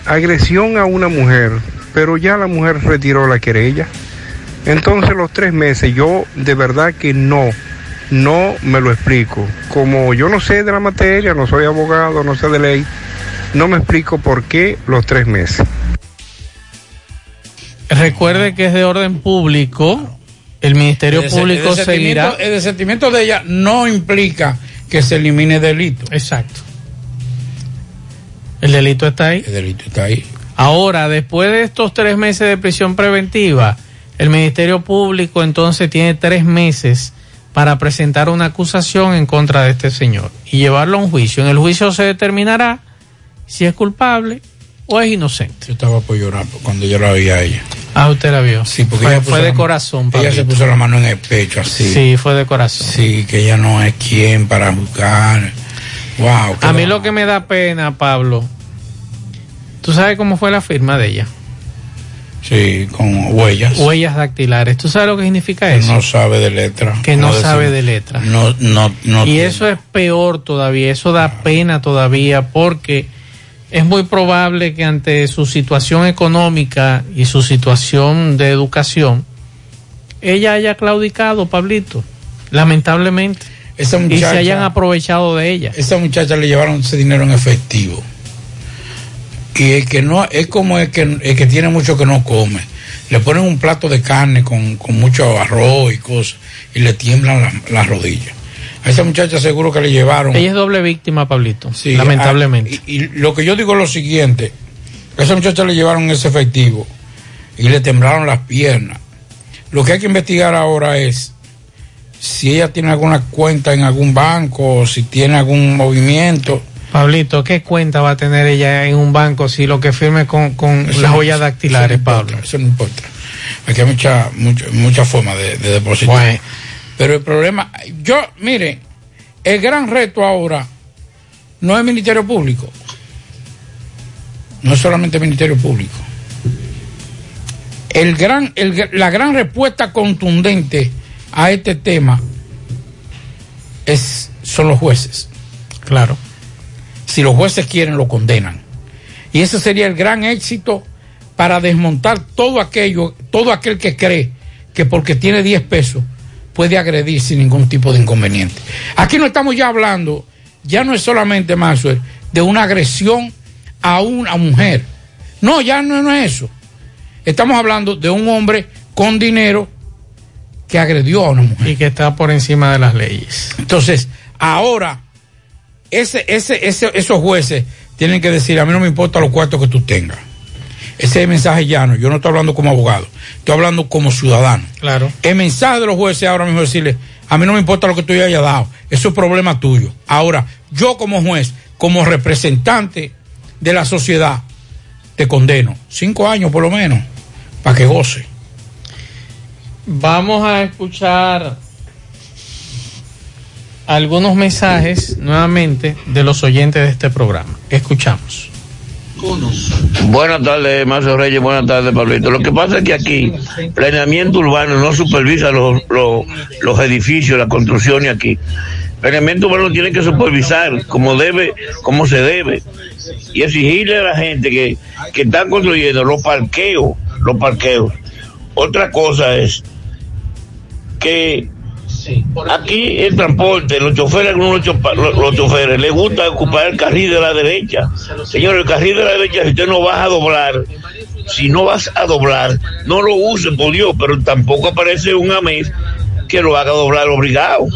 agresión a una mujer, pero ya la mujer retiró la querella. Entonces los tres meses yo de verdad que no, no me lo explico. Como yo no sé de la materia, no soy abogado, no sé de ley, no me explico por qué los tres meses. Recuerde que es de orden público. El Ministerio El Público el seguirá. El desentimiento de ella no implica que se elimine delito. Exacto. El delito está ahí. El delito está ahí. Ahora, después de estos tres meses de prisión preventiva, el Ministerio Público entonces tiene tres meses para presentar una acusación en contra de este señor y llevarlo a un juicio. En el juicio se determinará si es culpable o es inocente. Yo estaba por llorar cuando yo la vi a ella. Ah, usted la vio. Sí, porque fue, ella fue de la- corazón. Ella se puso la mano en el pecho así. Sí, fue de corazón. Sí, que ella no es quien para juzgar. Wow. A mí lo que me da pena, Pablo, ¿tú sabes cómo fue la firma de ella? Sí, con huellas. Huellas dactilares. ¿Tú sabes lo que significa Que eso? no sabe de letra. que no sabe de letra. No, no, no. y eso es peor todavía, eso da pena todavía porque es muy probable que ante su situación económica y su situación de educación, ella haya claudicado, Pablito, lamentablemente. Esa y se hayan aprovechado de ella. Esa muchacha le llevaron ese dinero en efectivo. Y el que no, es como el que, el que tiene mucho que no come. Le ponen un plato de carne con, con mucho arroz y cosas y le tiemblan las, las rodillas. A esa muchacha seguro que le llevaron. Ella es doble víctima, Pablito, Sí, lamentablemente. y, y lo que yo digo es lo siguiente: a esa muchacha le llevaron ese efectivo y le temblaron las piernas. Lo que hay que investigar ahora es si ella tiene alguna cuenta en algún banco, o si tiene algún movimiento. Pablito, ¿qué cuenta va a tener ella en un banco si lo que firme con, con Eso las no- huellas eso dactilares, no importa, Pablo? Eso no importa. Aquí hay mucha, mucha, mucha forma de, de depositar. Bueno. Pero el problema, yo, mire, el gran reto ahora no es el Ministerio Público. No es solamente el Ministerio Público. El gran, el- la gran respuesta contundente a este tema es, son los jueces. Claro. Si los jueces quieren, lo condenan. Y ese sería el gran éxito para desmontar todo aquello, todo aquel que cree que porque tiene 10 pesos puede agredir sin ningún tipo de inconveniente. Aquí no estamos ya hablando, ya no es solamente Maxwell, de una agresión a una mujer. No, ya no, no es eso. Estamos hablando de un hombre con dinero que agredió a una mujer. Y que está por encima de las leyes. Entonces, ahora, ese, ese, ese, esos jueces tienen que decir, a mí no me importa los cuartos que tú tengas. Ese es el mensaje llano. Yo no estoy hablando como abogado, estoy hablando como ciudadano. Claro. El mensaje de los jueces ahora mismo es decirle, a mí no me importa lo que tú hayas dado, eso es problema tuyo. Ahora, yo como juez, como representante de la sociedad, te condeno. Cinco años por lo menos, para que goce. Vamos a escuchar algunos mensajes nuevamente de los oyentes de este programa. Escuchamos. Buenas tardes, Marcio Reyes. Buenas tardes, Pablito. Lo que pasa es que aquí, planeamiento urbano no supervisa los, los, los edificios, la construcción y aquí. Planeamiento urbano tiene que supervisar como debe, como se debe. Y exigirle a la gente que, que están construyendo los parqueos, los parqueos. Otra cosa es que aquí el transporte, los choferes, algunos los, chopa- los- los choferes, les gusta ocupar el carril de la derecha. Señor, el carril de la derecha, si usted no vas a doblar, si no vas a doblar, no lo use, por Dios, pero tampoco aparece un AMES que lo haga doblar obligado.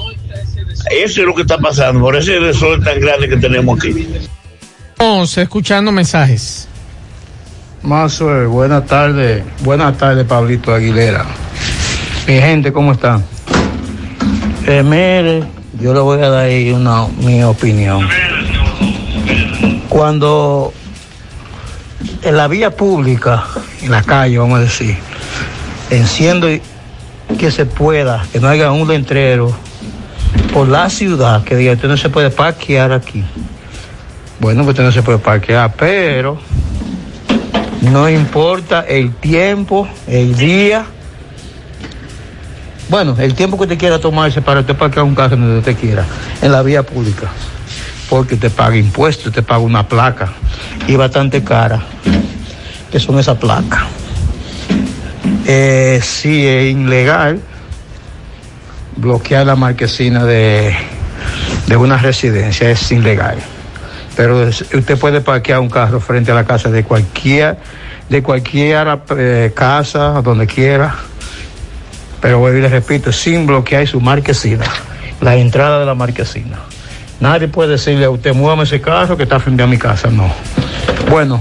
Eso es lo que está pasando, por ese desorden tan grande que tenemos aquí. Vamos escuchando mensajes. Mazo, buenas tardes. Buenas tardes, Pablito Aguilera. Mi gente, ¿cómo están? Eh, mire, yo le voy a dar ahí una, mi opinión. Cuando en la vía pública, en la calle, vamos a decir, enciendo que se pueda, que no haya un letrero por la ciudad que diga, usted no se puede parquear aquí. Bueno, pues usted no se puede parquear, pero no importa el tiempo, el día. Bueno, el tiempo que usted quiera tomarse para usted parquear un carro donde usted quiera, en la vía pública. Porque usted paga impuestos, usted paga una placa y bastante cara, que son esas placas. Eh, sí, es ilegal bloquear la marquesina de, de una residencia, es ilegal pero usted puede parquear un carro frente a la casa de cualquier de cualquier eh, casa donde quiera pero vuelvo y le repito sin bloquear su marquesina la entrada de la marquesina nadie puede decirle a usted muévame ese carro que está frente a mi casa no bueno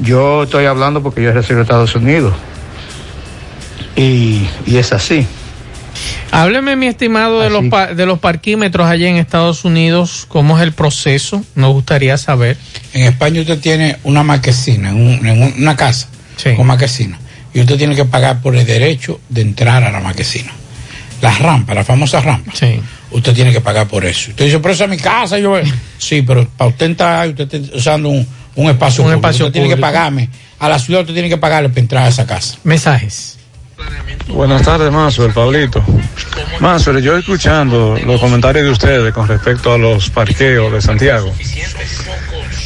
Yo estoy hablando porque yo resido en Estados Unidos. Y, y es así. Hábleme, mi estimado, de los, pa- de los parquímetros allá en Estados Unidos. ¿Cómo es el proceso? Nos gustaría saber. En España usted tiene una marquesina, en, un- en un- una casa con marquesina. Y usted tiene que pagar por el derecho de entrar a la marquesina. Las rampas, la famosa rampa. Usted tiene que pagar por eso. Usted dice, pero esa es mi casa. Yo, sí, pero para usted entrar, usted está usando un, un espacio Un público. espacio usted tiene que pagarme. A la ciudad usted tiene que pagarle para entrar a esa casa. Mensajes. Buenas tardes, Mazo, el Pablito. Mazo, yo escuchando los comentarios de ustedes con respecto a los parqueos de Santiago.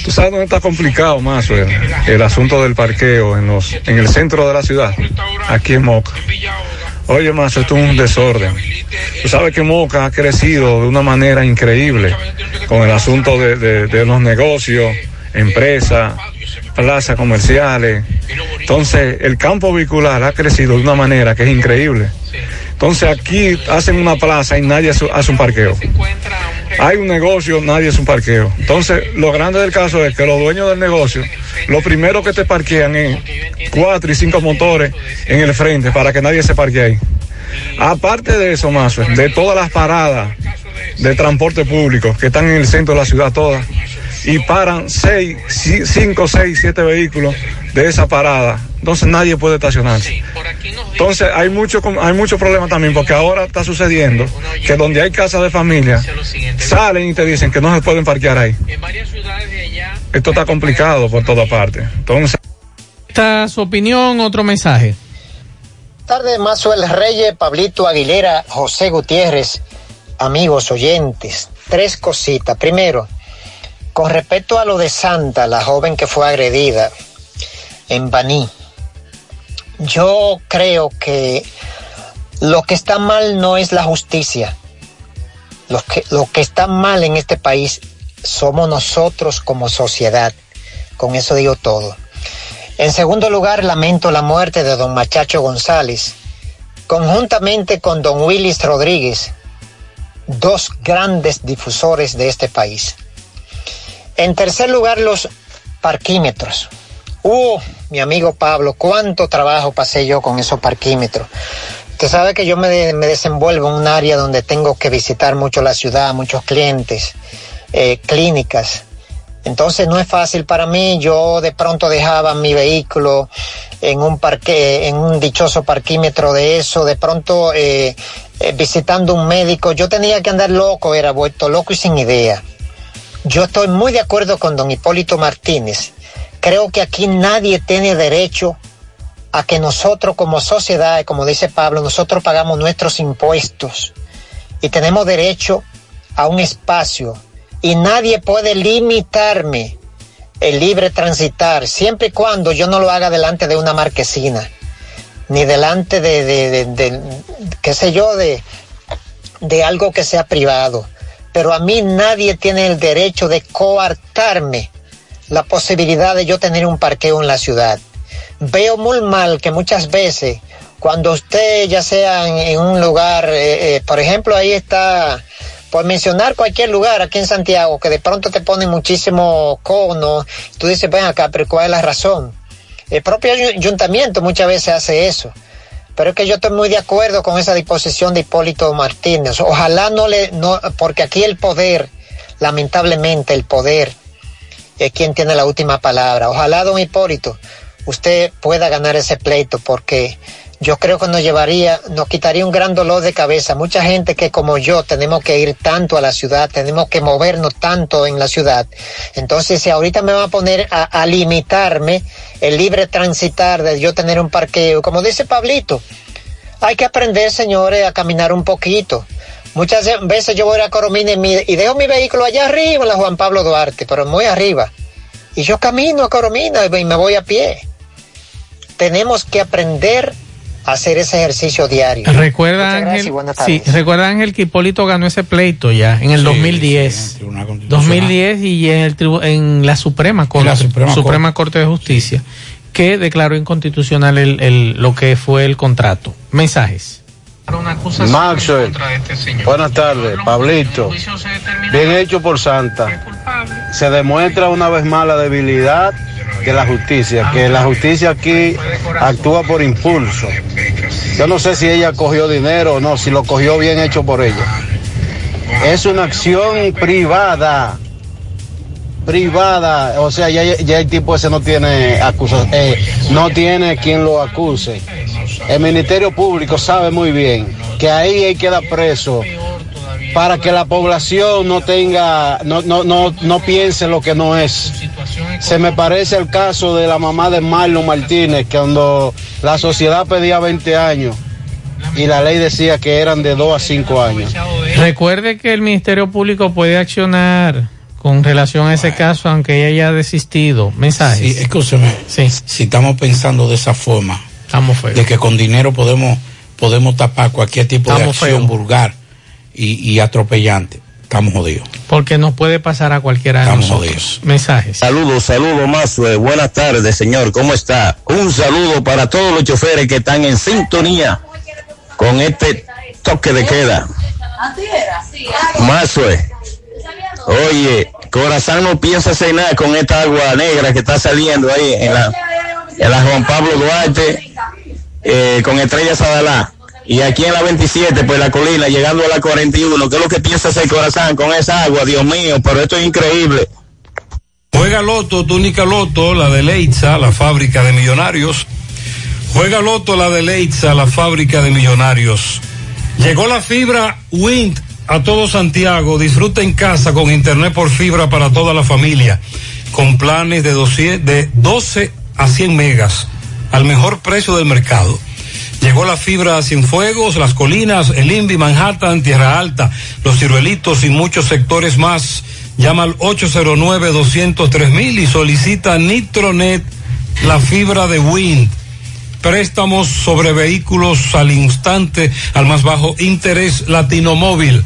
¿Tú sabes dónde está complicado, Mazo, el, asunto del parqueo en, los, en el centro de la ciudad? Aquí en Moca. Oye, Mazo, esto es un desorden. Tú sabes que Moca ha crecido de una manera increíble con el asunto de- de los negocios, empresas, plazas comerciales. Entonces, el campo vehicular ha crecido de una manera que es increíble. Entonces, aquí hacen una plaza y nadie hace un parqueo. Hay un negocio, nadie hace un parqueo. Entonces, lo grande del caso es que los dueños del negocio, lo primero que te parquean es cuatro y cinco motores en el frente para que nadie se parquee ahí. Aparte de eso, más de todas las paradas de transporte público que están en el centro de la ciudad todas, y paran seis, ci- cinco, seis, siete vehículos de esa parada. Entonces nadie puede estacionarse. Entonces hay mucho, hay mucho problema también porque ahora está sucediendo que donde hay casas de familia salen y te dicen que no se pueden parquear ahí. Esto está complicado por toda parte. Entonces Esta es su opinión, otro mensaje. tardes, Mazuel Reyes, Pablito Aguilera, José Gutiérrez, amigos oyentes. Tres cositas. Primero, con respecto a lo de Santa, la joven que fue agredida en Baní, yo creo que lo que está mal no es la justicia. Lo que, lo que está mal en este país somos nosotros como sociedad. Con eso digo todo. En segundo lugar, lamento la muerte de don Machacho González, conjuntamente con don Willis Rodríguez, dos grandes difusores de este país. En tercer lugar, los parquímetros. Uh, mi amigo Pablo, cuánto trabajo pasé yo con esos parquímetros. Usted sabe que yo me, de- me desenvuelvo en un área donde tengo que visitar mucho la ciudad, muchos clientes, eh, clínicas. Entonces no es fácil para mí. Yo de pronto dejaba mi vehículo en un parque, en un dichoso parquímetro de eso. De pronto eh, eh, visitando un médico, yo tenía que andar loco, era vuelto loco y sin idea. Yo estoy muy de acuerdo con don Hipólito Martínez. Creo que aquí nadie tiene derecho a que nosotros como sociedad, como dice Pablo, nosotros pagamos nuestros impuestos. Y tenemos derecho a un espacio. Y nadie puede limitarme el libre transitar siempre y cuando yo no lo haga delante de una marquesina ni delante de, de, de- qué sé yo de, de algo que sea privado pero a mí nadie tiene el derecho de coartarme la posibilidad de yo tener un parqueo en la ciudad veo muy mal que muchas veces cuando usted ya sea en, un lugar, eh, eh, por ejemplo, ahí está, por mencionar cualquier lugar aquí en Santiago, que de pronto te ponen muchísimo cono, tú dices, ven acá, pero ¿cuál es la razón? El propio ayu- ayuntamiento muchas veces hace eso. Pero es que yo estoy muy de acuerdo con esa disposición de Hipólito Martínez. Ojalá no le, no, porque aquí el poder, lamentablemente el poder, es quien tiene la última palabra. Ojalá, don Hipólito, usted pueda ganar ese pleito porque yo creo que nos llevaría, nos quitaría un gran dolor de cabeza. Mucha gente que como yo tenemos que ir tanto a la ciudad, tenemos que movernos tanto en la ciudad. Entonces, si ahorita me va a poner a, limitarme el libre transitar de yo tener un parqueo, como dice Pablito, hay que aprender, señores, a caminar un poquito. Muchas veces yo voy a Coromina y, dejo mi vehículo allá arriba la Juan Pablo Duarte, pero muy arriba. Y yo camino a Coromina y me voy a pie. Tenemos que aprender hacer ese ejercicio diario. Recuerda Ángel, sí, recuerda Ángel que Hipólito ganó ese pleito ya en el 2010. 2010 y en, el tribu- en la Suprema Corte, la Suprema Corte. de Justicia que declaró inconstitucional el, el- lo que fue el contrato. Mensajes. Maxwell, buenas tardes, Pablito. Bien hecho por Santa. Se demuestra una vez más la debilidad de la justicia, que la justicia aquí actúa por impulso. Yo no sé si ella cogió dinero o no, si lo cogió bien hecho por ella. Es una acción privada privada, o sea, ya, ya el tipo ese no tiene acusa, eh, no tiene quien lo acuse. El Ministerio Público sabe muy bien que ahí hay que dar preso para que la población no tenga, no, no, no, no piense lo que no es. Se me parece el caso de la mamá de Marlon Martínez, que cuando la sociedad pedía 20 años y la ley decía que eran de 2 a 5 años. Recuerde que el Ministerio Público puede accionar con relación a ese caso, aunque ella haya desistido. Mensajes. Sí, escúcheme. Sí. Si estamos pensando de esa forma, Estamos feos. de que con dinero podemos, podemos tapar cualquier tipo de acción feos. vulgar y, y atropellante, estamos jodidos. Porque nos puede pasar a cualquiera de Estamos nosotros. Mensajes. Saludos, saludos, Mazue. Buenas tardes, señor. ¿Cómo está? Un saludo para todos los choferes que están en sintonía con este toque de queda. Mazue. Oye, Corazón no piensa cenar con esta agua negra que está saliendo ahí en la, en Juan Pablo Duarte eh, con Estrella Sadalá. Y aquí en la 27, pues la colina, llegando a la 41. ¿Qué es lo que piensa hacer Corazón con esa agua? Dios mío, pero esto es increíble. Juega Loto, túnica Loto, la de Leitza, la fábrica de millonarios. Juega Loto, la de Leitza, la fábrica de millonarios. Llegó la fibra Wind a todo Santiago. Disfruta en casa con internet por fibra para toda la familia. Con planes de 12, de 12 a 100 megas al mejor precio del mercado. Llegó la fibra a Cienfuegos, Las Colinas, El Invi, Manhattan, Tierra Alta, Los Ciruelitos y muchos sectores más. Llama al 809-203 y solicita Nitronet, la fibra de Wind. Préstamos sobre vehículos al instante, al más bajo interés, Latino Móvil.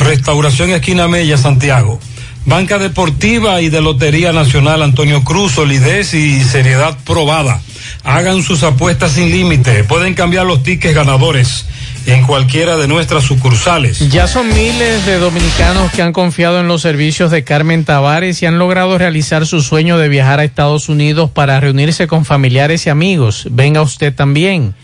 Restauración Esquina Mella, Santiago. Banca Deportiva y de Lotería Nacional Antonio Cruz, solidez y seriedad probada. Hagan sus apuestas sin límite. Pueden cambiar los tickets ganadores en cualquiera de nuestras sucursales. Ya son miles de dominicanos que han confiado en los servicios de Carmen Tavares y han logrado realizar su sueño de viajar a Estados Unidos para reunirse con familiares y amigos. Venga usted también.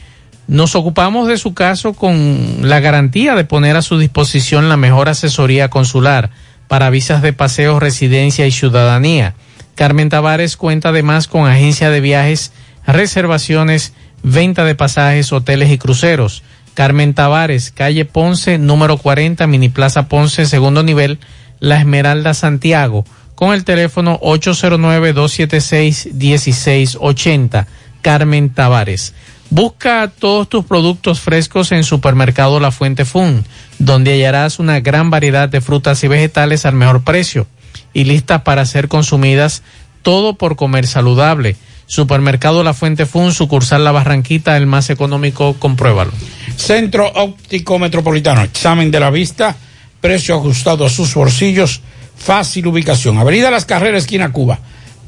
Nos ocupamos de su caso con la garantía de poner a su disposición la mejor asesoría consular para visas de paseo, residencia y ciudadanía. Carmen Tavares cuenta además con agencia de viajes, reservaciones, venta de pasajes, hoteles y cruceros. Carmen Tavares, calle Ponce, número 40, Mini Plaza Ponce, segundo nivel, La Esmeralda, Santiago, con el teléfono 809-276-1680. Carmen Tavares. Busca todos tus productos frescos en Supermercado La Fuente Fun, donde hallarás una gran variedad de frutas y vegetales al mejor precio y listas para ser consumidas, todo por comer saludable. Supermercado La Fuente Fun, sucursal La Barranquita, el más económico, compruébalo. Centro Óptico Metropolitano, examen de la vista, precio ajustado a sus bolsillos, fácil ubicación. Avenida Las Carreras, esquina Cuba,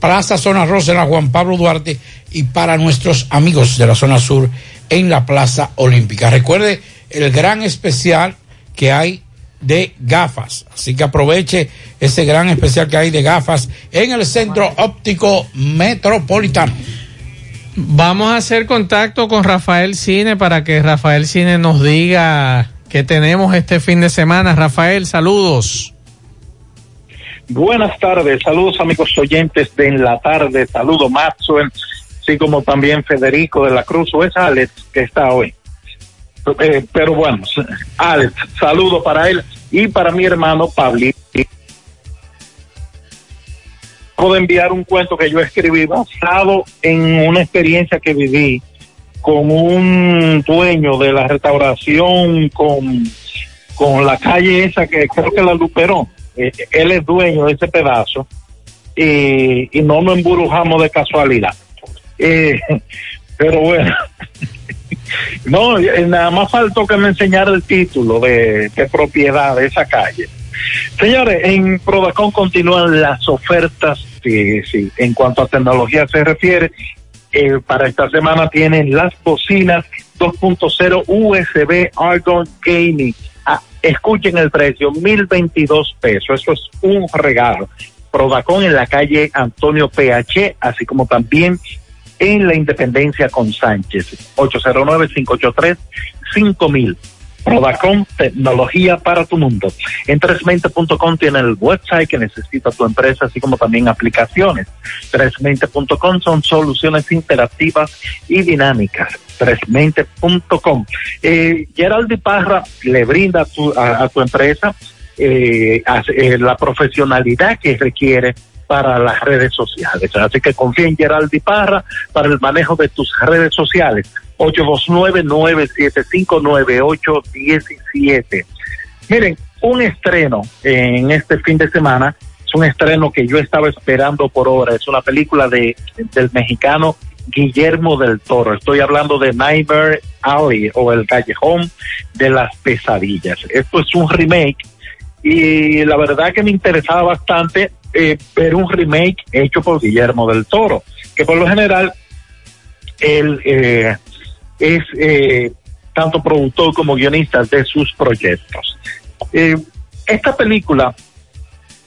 Plaza Zona Rosa en la Juan Pablo Duarte y para nuestros amigos de la zona sur en la Plaza Olímpica. Recuerde el gran especial que hay de gafas. Así que aproveche ese gran especial que hay de gafas en el Centro Óptico Metropolitano. Vamos a hacer contacto con Rafael Cine para que Rafael Cine nos diga qué tenemos este fin de semana. Rafael, saludos. Buenas tardes, saludos amigos oyentes de En la Tarde, saludo Maxwell, así como también Federico de la Cruz, o es Alex que está hoy. Eh, pero bueno, Alex, saludo para él y para mi hermano Pablito. Puedo enviar un cuento que yo escribí basado en una experiencia que viví con un dueño de la restauración con, con la calle esa que creo que la Luperón. Eh, él es dueño de ese pedazo y, y no nos emburujamos de casualidad. Eh, pero bueno, no, eh, nada más faltó que me enseñara el título de, propiedad de esa calle. Señores, en Prodacon continúan las ofertas, sí, sí, en cuanto a tecnología se refiere. Para esta semana tienen las bocinas 2.0 USB Argon Gaming. Ah, escuchen el precio, 1022 pesos. Eso es un regalo. Prodacon en la calle Antonio PH, así como también en la Independencia con Sánchez, 809-583-5000. Prodacom, tecnología para tu mundo. En 320.com tiene el website que necesita tu empresa, así como también aplicaciones. 320.com son soluciones interactivas y dinámicas. 320.com. Eh, Geraldi Parra le brinda a tu, a, tu empresa eh, eh, la profesionalidad que requiere para las redes sociales. Así que confía en Geraldi Parra para el manejo de tus redes sociales. 829-975-9817. Miren, un estreno en este fin de semana es un estreno que yo estaba esperando por hora. Es una película de del mexicano Guillermo del Toro. Estoy hablando de Nightmare Alley o El Callejón de las Pesadillas. Esto es un remake y la verdad que me interesaba bastante eh, ver un remake hecho por Guillermo del Toro, que por lo general él eh, es eh, tanto productor como guionista de sus proyectos. Esta película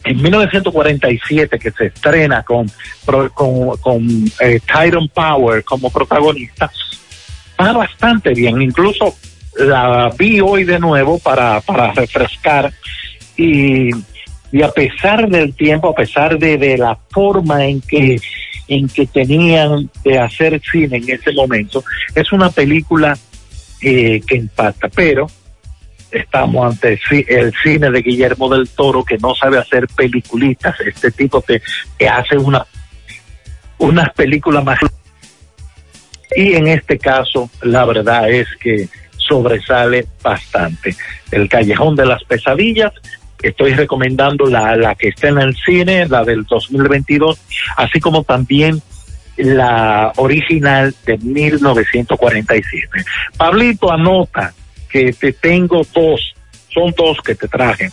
en 1947 que se estrena con con, con eh, Power como protagonista va bastante bien. Incluso la vi hoy de nuevo para, para refrescar. Y, y a pesar del tiempo a pesar de, de la forma en que en que tenían de hacer cine en ese momento es una película eh, que impacta. Pero estamos ante el ci- el cine de Guillermo del Toro que no sabe hacer peliculitas. Este tipo que, que hace una unas películas más. Y en este caso, la verdad es que sobresale bastante. El Callejón de las Pesadillas, estoy recomendando la, la que está en el cine, la del 2022, así como también la original de 1947. Pablito anota que te tengo dos, son dos que te traje.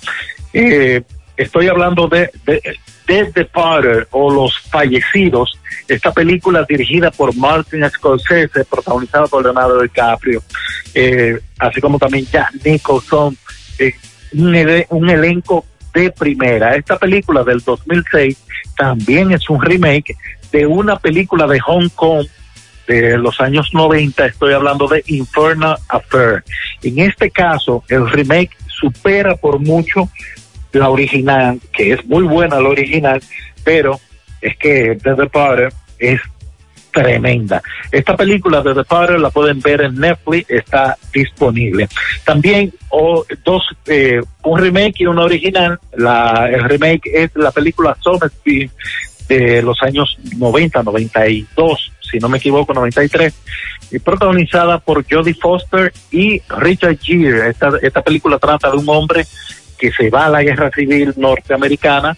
Eh, estoy hablando de, de Dead Departed o Los Fallecidos, esta película dirigida por Martin Scorsese, protagonizada por Leonardo DiCaprio, eh, así como también Jack Nicholson, eh, un elenco de primera. Esta película del 2006 también es un remake de una película de Hong Kong de los años 90, estoy hablando de Infernal Affair. En este caso, el remake supera por mucho la original, que es muy buena la original, pero es que The Departed es tremenda. Esta película de The Departed la pueden ver en Netflix, está disponible. También o, dos, eh, un remake y una original. La, el remake es la película Somerville de los años 90, 92, si no me equivoco, 93, y protagonizada por Jodie Foster y Richard Gere. Esta, esta película trata de un hombre que se va a la guerra civil norteamericana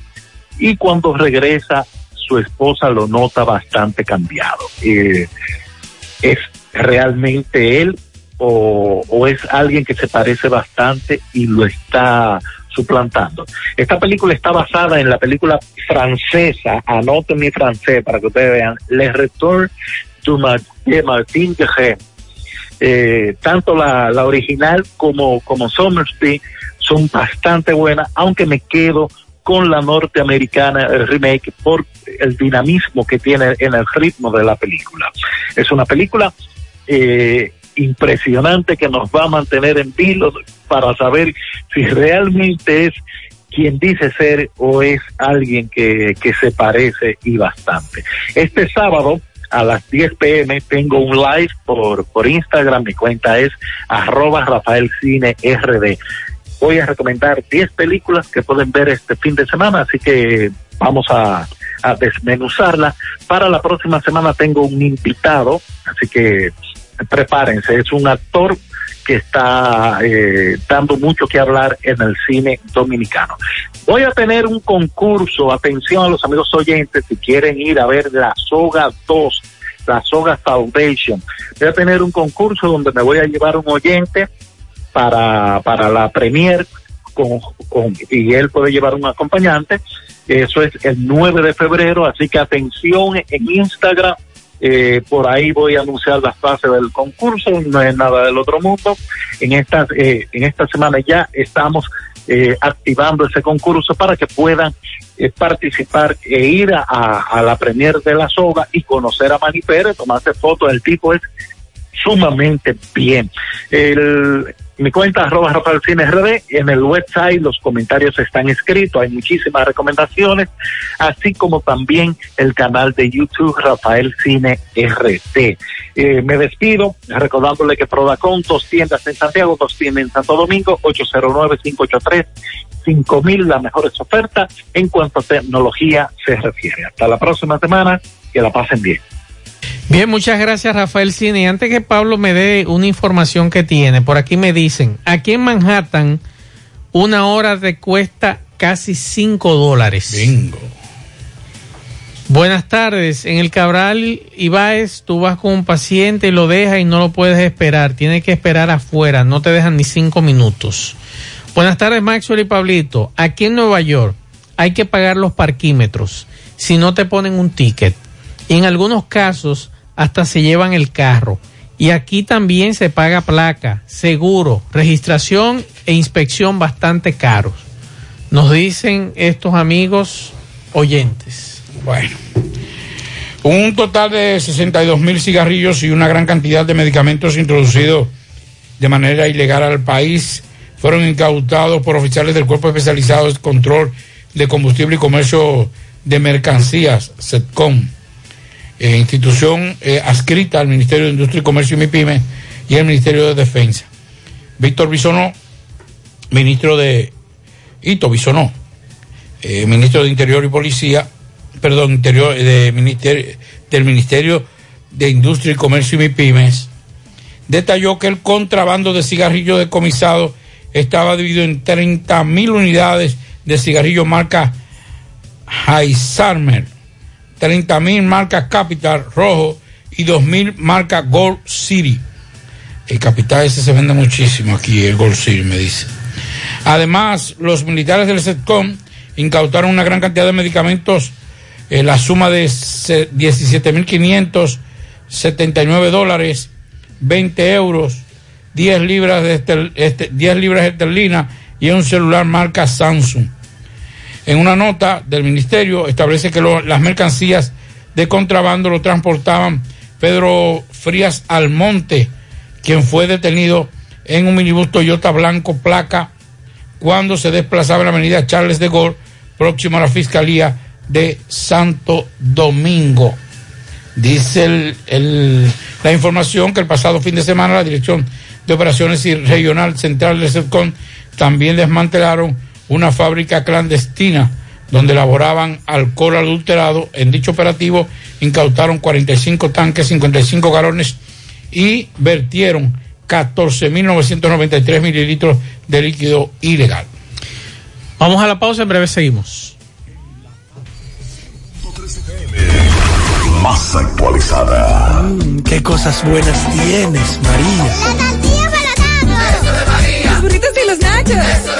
y cuando regresa su esposa lo nota bastante cambiado. Eh, ¿Es realmente él o, o es alguien que se parece bastante y lo está suplantando? Esta película está basada en la película francesa, anoten mi francés para que ustedes vean, Le Retour de Martin Guerre. Eh, tanto la, la original como, como Somersby son bastante buenas, aunque me quedo con la norteamericana, remake, por el dinamismo que tiene en el ritmo de la película. Es una película eh, impresionante que nos va a mantener en vilo para saber si realmente es quien dice ser o es alguien que, que se parece y bastante. Este sábado a las 10 pm tengo un live por, por Instagram, mi cuenta es arroba Rafael Cine RD. Voy a recomendar 10 películas que pueden ver este fin de semana, así que vamos a, a desmenuzarla. Para la próxima semana tengo un invitado, así que prepárense, es un actor que está eh, dando mucho que hablar en el cine dominicano. Voy a tener un concurso, atención a los amigos oyentes, si quieren ir a ver La Soga 2, La Soga Foundation. Voy a tener un concurso donde me voy a llevar un oyente para, para la premier con, con- y él puede llevar un acompañante. Eso es el 9 de febrero, así que atención en Instagram. Eh, por ahí voy a anunciar las fases del concurso, no es nada del otro mundo. En esta, eh, en esta semana ya estamos eh, activando ese concurso para que puedan eh, participar e ir a, a- la premier de la soga y conocer a Manny Pérez, tomarse fotos. El tipo es sumamente bien. El, mi cuenta arroba Rafael Cine RD, en el website los comentarios están escritos, hay muchísimas recomendaciones, así como también el canal de YouTube Rafael Cine RD. Eh, me despido recordándole que Prodacon, dos tiendas en Santiago, dos tiendas en Santo Domingo, 809-583-5000, las mejores ofertas en cuanto a tecnología se refiere. Hasta la próxima semana, que la pasen bien. Bien, muchas gracias Rafael Cine. Y Antes que Pablo me dé una información que tiene, por aquí me dicen, aquí en Manhattan una hora te cuesta casi 5 dólares. Bingo. Buenas tardes. En el Cabral Ibáez, tú vas con un paciente y lo dejas y no lo puedes esperar. Tienes que esperar afuera. No te dejan ni cinco minutos. Buenas tardes, Maxwell y Pablito. Aquí en Nueva York hay que pagar los parquímetros si no te ponen un ticket. Y en algunos casos hasta se llevan el carro. Y aquí también se paga placa, seguro, registración e inspección bastante caros. Nos dicen estos amigos oyentes. Bueno. Un total de 62 mil cigarrillos y una gran cantidad de medicamentos introducidos de manera ilegal al país fueron incautados por oficiales del Cuerpo Especializado de Control de Combustible y Comercio de Mercancías, SETCOM, eh, institución eh, adscrita al Ministerio de Industria y Comercio y MIPYME y al Ministerio de Defensa. Víctor Bisonó, ministro de Ito Bisonó, eh, ministro de Interior y Policía, perdón, Interior del Ministerio de Industria y Comercio y MIPIMES, detalló que el contrabando de cigarrillos decomisado estaba dividido en 30 mil unidades de cigarrillos marca Heisarmer, 30 mil marca Capital Rojo y 2 mil marca Gold City. El Capital ese se vende muchísimo aquí, el Gold City me dice. Además, los militares del SETCOM incautaron una gran cantidad de medicamentos, eh, la suma de se- 17.579 dólares, 20 euros, 10 libras de estel- este, 10 libras esterlinas y un celular marca Samsung. En una nota del ministerio establece que las mercancías de contrabando lo transportaban Pedro Frías Almonte, quien fue detenido en un minibús Toyota blanco placa cuando se desplazaba en la avenida Charles de Gaulle, próximo a la Fiscalía de Santo Domingo. Dice la información que el pasado fin de semana la Dirección de Operaciones y Regional Central del SETCON también desmantelaron una fábrica clandestina donde elaboraban alcohol adulterado. En dicho operativo incautaron 45 tanques, 55 galones y vertieron 14.993 mililitros de líquido ilegal. Vamos a la pausa, en breve seguimos. Más actualizada. Qué cosas buenas tienes, María. Los burritos y los nachos. Eso de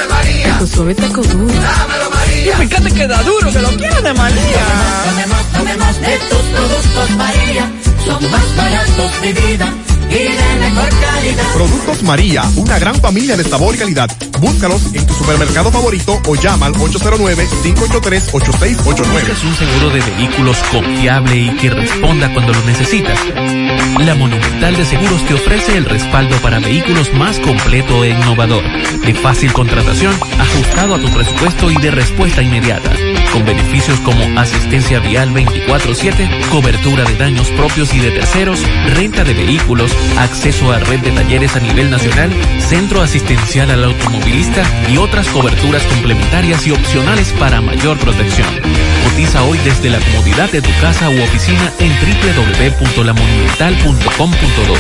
Tu suave taco duro. Dámelo, María. Y fíjate que da duro, que lo quiero de María. Tomemos, tomemos de tus productos María. Son más baratos de vida y de mejor calidad. Productos María, una gran familia de sabor y calidad. Búscalos en tu supermercado favorito o llama al 809-583-8689. ¿Es un seguro de vehículos confiable y que responda cuando lo necesitas? La Monumental de Seguros te ofrece el respaldo para vehículos más completo e innovador, de fácil contratación, ajustado a tu presupuesto y de respuesta inmediata, con beneficios como asistencia vial 24/7, cobertura de daños propios y de terceros, renta de vehículos, acceso a red de talleres a nivel nacional, centro asistencial al automovilista y otras coberturas complementarias y opcionales para mayor protección. Cotiza hoy desde la comodidad de tu casa u oficina en www.lamonumental.com.do,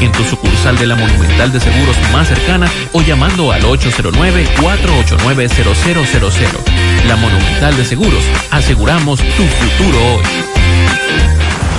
en tu sucursal de la Monumental de Seguros más cercana o llamando al 809-489-0000. La Monumental de Seguros, aseguramos tu futuro hoy.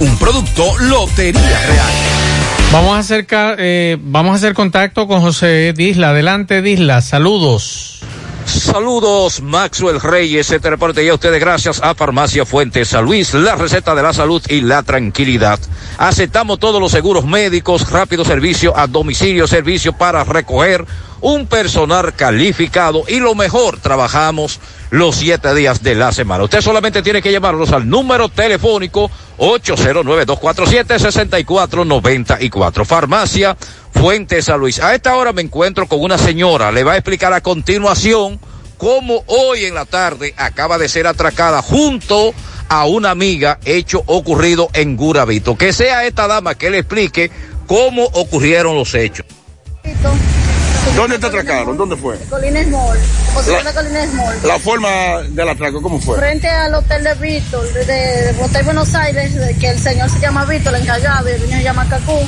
Un producto Lotería Real. Vamos a hacer, eh, vamos a hacer contacto con José Disla. Adelante, Disla. Saludos. Saludos, Maxwell Reyes. Este reporte ya a ustedes gracias a Farmacia Fuentes San Luis, la receta de la salud y la tranquilidad. Aceptamos todos los seguros médicos, rápido servicio a domicilio, servicio para recoger, un personal calificado y lo mejor, trabajamos los siete días de la semana. Usted solamente tiene que llamarnos al número telefónico 809-247-6494. Farmacia Fuentes San Luis. A esta hora me encuentro con una señora. Le va a explicar a continuación cómo hoy en la tarde acaba de ser atracada junto a una amiga, hecho ocurrido en Guravito. Que sea esta dama que le explique cómo ocurrieron los hechos. ¿Dónde te atracaron? ¿Dónde fue? Colines Mall, posición La- de Colines Mall. La forma del atraco, ¿cómo fue? Frente al hotel de Víctor, de, de Hotel Buenos Aires, que el señor se llama Víctor, el encargado, y el niño se llama Cacú.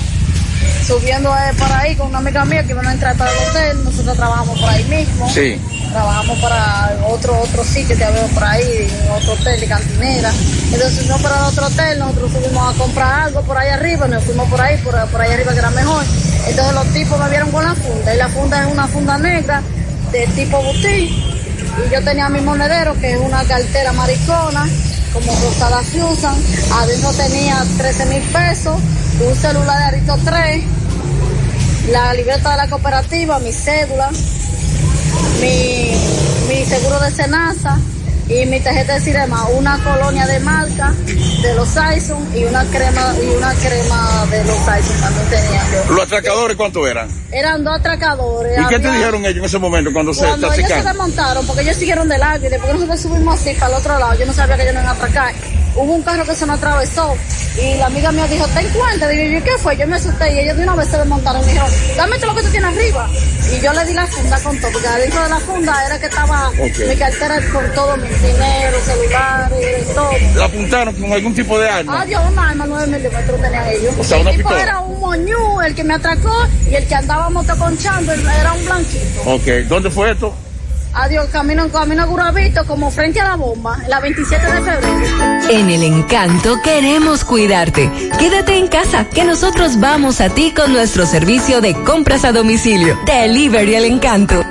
Subiendo eh, por ahí con una amiga mía que iban a entrar para el hotel, nosotros trabajamos por ahí mismo. Sí. Trabajamos para otro otro sitio que había por ahí, en otro hotel de cantinera. Entonces no para el otro hotel, nosotros subimos a comprar algo por ahí arriba, nos fuimos por ahí, por, por ahí arriba que era mejor. Entonces los tipos me vieron con la funda, y la funda es una funda negra de tipo boutique. Y yo tenía mi monedero, que es una cartera maricona, como rosada Fusion. Adentro tenía 13 mil pesos, un celular de Arito 3, la libreta de la cooperativa, mi cédula, mi, mi seguro de cenaza y mi tarjeta de Cirema, una colonia de marca de los Saison y una crema y una crema de los Saison también tenía yo. ¿Los atracadores cuánto eran? Eran dos atracadores. ¿Y qué te dijeron ellos en ese momento cuando, cuando se ellos se desmontaron, porque ellos siguieron de largo y después que nosotros subimos así para el otro lado, yo no sabía que ellos no iban a atracar. Hubo un carro que se nos atravesó y la amiga mía dijo, ten cuenta. Digo, yo, ¿qué fue? Yo me asusté y ellos de una vez se desmontaron y dijeron, dame todo lo que tú tienes arriba. Y yo le di la funda con todo, porque adentro de la funda era que estaba mi cartera con todo, mi dinero, celulares, todo. ¿La apuntaron con algún tipo de arma? Adiós, una arma 9 milímetros tenían ellos. O sea, el una tipo pistola. era un moñú, el que me atracó, y el que andaba motoconchando era un blanquito. Ok, ¿dónde fue esto? Adiós, camino, camino a Guravito, como frente a la bomba, la 27 de febrero. En El Encanto queremos cuidarte. Quédate en casa, que nosotros vamos a ti con nuestro servicio de compras a domicilio. Delivery El Encanto.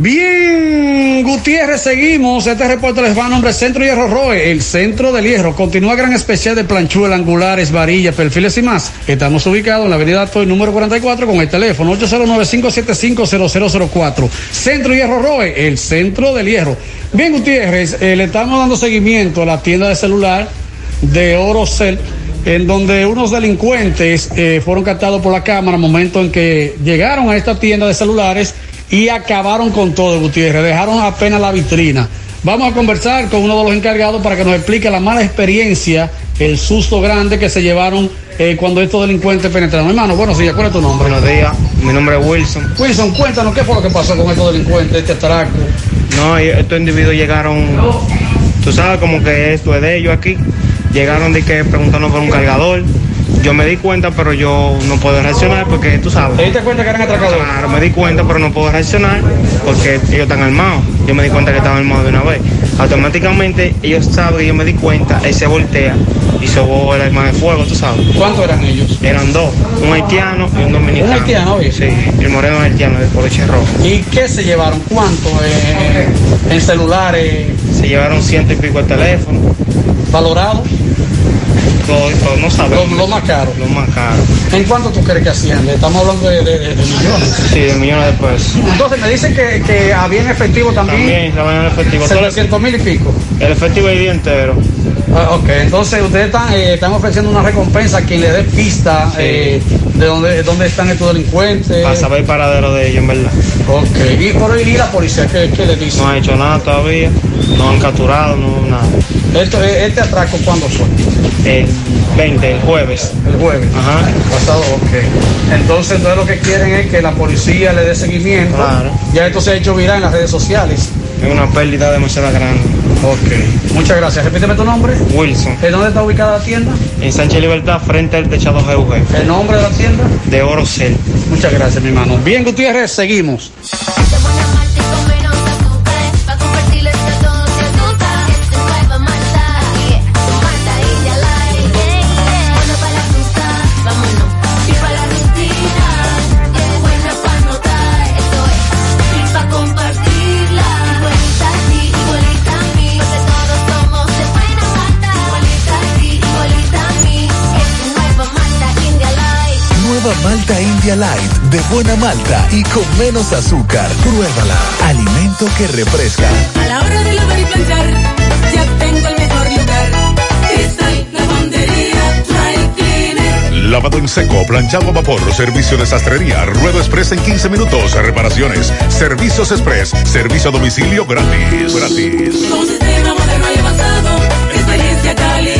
Bien, Gutiérrez, seguimos. Este reporte les va a nombre Centro Hierro Roe, el centro del hierro. Continúa gran especial de planchuela, angulares, varillas, perfiles y más. Estamos ubicados en la avenida Toy número 44 con el teléfono 809-575-0004. Centro Hierro Roe, el centro del hierro. Bien, Gutiérrez, eh, le estamos dando seguimiento a la tienda de celular de Orocel en donde unos delincuentes eh, fueron captados por la cámara momento en que llegaron a esta tienda de celulares y acabaron con todo, Gutiérrez. Dejaron apenas la vitrina. Vamos a conversar con uno de los encargados para que nos explique la mala experiencia, el susto grande que se llevaron eh, cuando estos delincuentes penetraron. Hermano, buenos días, ¿cuál es tu nombre? Buenos días, mi nombre es Wilson. Wilson, cuéntanos qué fue lo que pasó con estos delincuentes, este atraco. No, estos individuos llegaron, tú sabes como que esto es de ellos aquí. Llegaron de que preguntando por un cargador. Yo me di cuenta, pero yo no puedo reaccionar porque tú sabes. ¿Te diste cuenta que eran atracadores? Claro, me di cuenta, pero no puedo reaccionar porque ellos están armados. Yo me di cuenta que estaban armados de una vez. Automáticamente ellos saben que yo me di cuenta, él se voltea y sobó el arma de fuego, tú sabes. ¿Cuántos eran ellos? Eran dos, un haitiano y un dominicano. ¿Un haitiano, oye? Sí, el moreno haitiano de Poloche Rojo. ¿Y qué se llevaron? ¿Cuánto? eh, en celulares. Se llevaron ciento y pico de teléfono. ¿Valorado? Todo, todo, no sabemos. Lo, lo más caro. Lo más caro. ¿En cuánto tú crees que hacían? Estamos hablando de, de- de- de millones. Sí, de millones de pesos. Entonces me dicen que, que había en efectivo también. También estaban en efectivo. Todo el- 700 mil y pico. El efectivo el día entero. Ah, ok, entonces ustedes están, eh, están ofreciendo una recompensa a quien le dé pista eh, de dónde, dónde están estos delincuentes. Para saber el paradero de ellos, en verdad. Ok, y por ahí la policía, ¿qué, qué le dice? No ha hecho nada todavía. No han capturado, no nada. Esto, eh, ¿Este atraco cuándo fue? El 20, el jueves. El jueves. Ajá. Pasado, ok. Entonces, entonces lo que quieren es que la policía le dé seguimiento. Claro. Ya esto se ha hecho viral en las redes sociales. Es una pérdida demasiado grande. Ok. Muchas gracias. Repíteme tu nombre. Wilson. ¿En dónde está ubicada la tienda? En Sánchez Libertad, frente al techado GUG. ¿El nombre de la tienda? De Orocel. Muchas gracias, mi hermano. Bien, Gutiérrez, seguimos. Malta India Light, de buena malta y con menos azúcar. Pruébala. Alimento que refresca. A la hora de lavar y planchar, ya tengo el mejor lugar. Cristal, lavandería, dry cleaner. Lavado en seco, planchado a vapor, servicio de sastrería, ruedo express en 15 minutos, reparaciones, servicios express, servicio a domicilio gratis. Gratis. Con sistema moderno y avanzado, experiencia, garantía.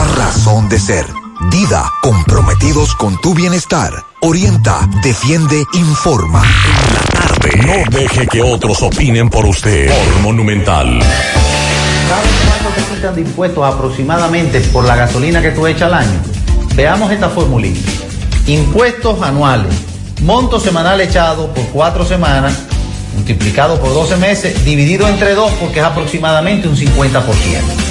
razón de ser. Dida, comprometidos con tu bienestar. Orienta, defiende, informa. No deje que otros opinen por usted. Por Monumental. ¿Sabes cuánto te quitan de impuestos aproximadamente por la gasolina que tú echas al año? Veamos esta formulita. Impuestos anuales. Monto semanal echado por cuatro semanas, multiplicado por 12 meses, dividido entre dos porque es aproximadamente un 50%.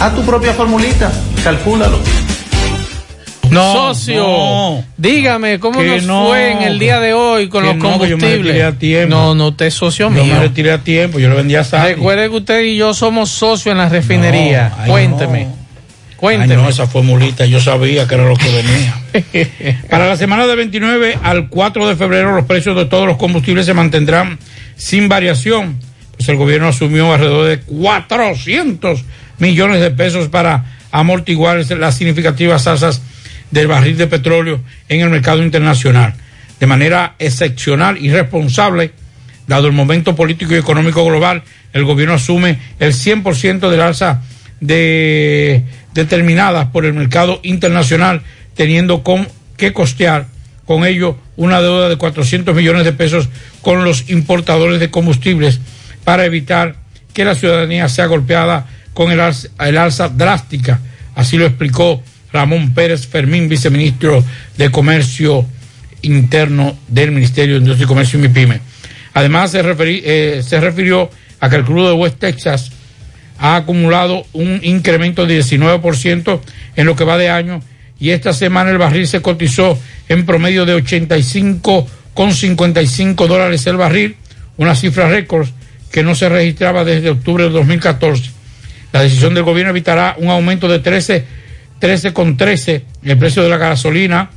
Haz tu propia formulita, calcúlalo. No, Socio, no. dígame cómo Que nos no, fue en el día de hoy con los no, yo combustibles. retiré a tiempo. No, no, usted es socio Yo mío. me retiré a tiempo, yo lo vendía a. Recuerde que usted y yo somos socios en la refinería. No, ay, Cuénteme. no. Cuénteme. Ay, no, esa formulita, yo sabía que era lo que venía. Para la semana del 29 al 4 de febrero, los precios de todos los combustibles se mantendrán sin variación. Pues el gobierno asumió alrededor de 400 millones de pesos para amortiguar las significativas alzas del barril de petróleo en el mercado internacional. De manera excepcional y responsable, dado el momento político y económico global, el gobierno asume el 100% del alza de, determinadas por el mercado internacional, teniendo con, que costear con ello una deuda de 400 millones de pesos con los importadores de combustibles para evitar que la ciudadanía sea golpeada con el alza, el alza drástica. Así lo explicó Ramón Pérez Fermín, viceministro de Comercio interno del Ministerio de Industria y Comercio y MIPYME. Además, se, eh, se refirió a que el crudo de West Texas ha acumulado un incremento de 19% en lo que va de año y esta semana el barril se cotizó en promedio de 85,55 dólares el barril, una cifra récord que no se registraba desde octubre de 2014. La decisión del gobierno evitará un aumento de 13, 13,13 en el precio de la gasolina,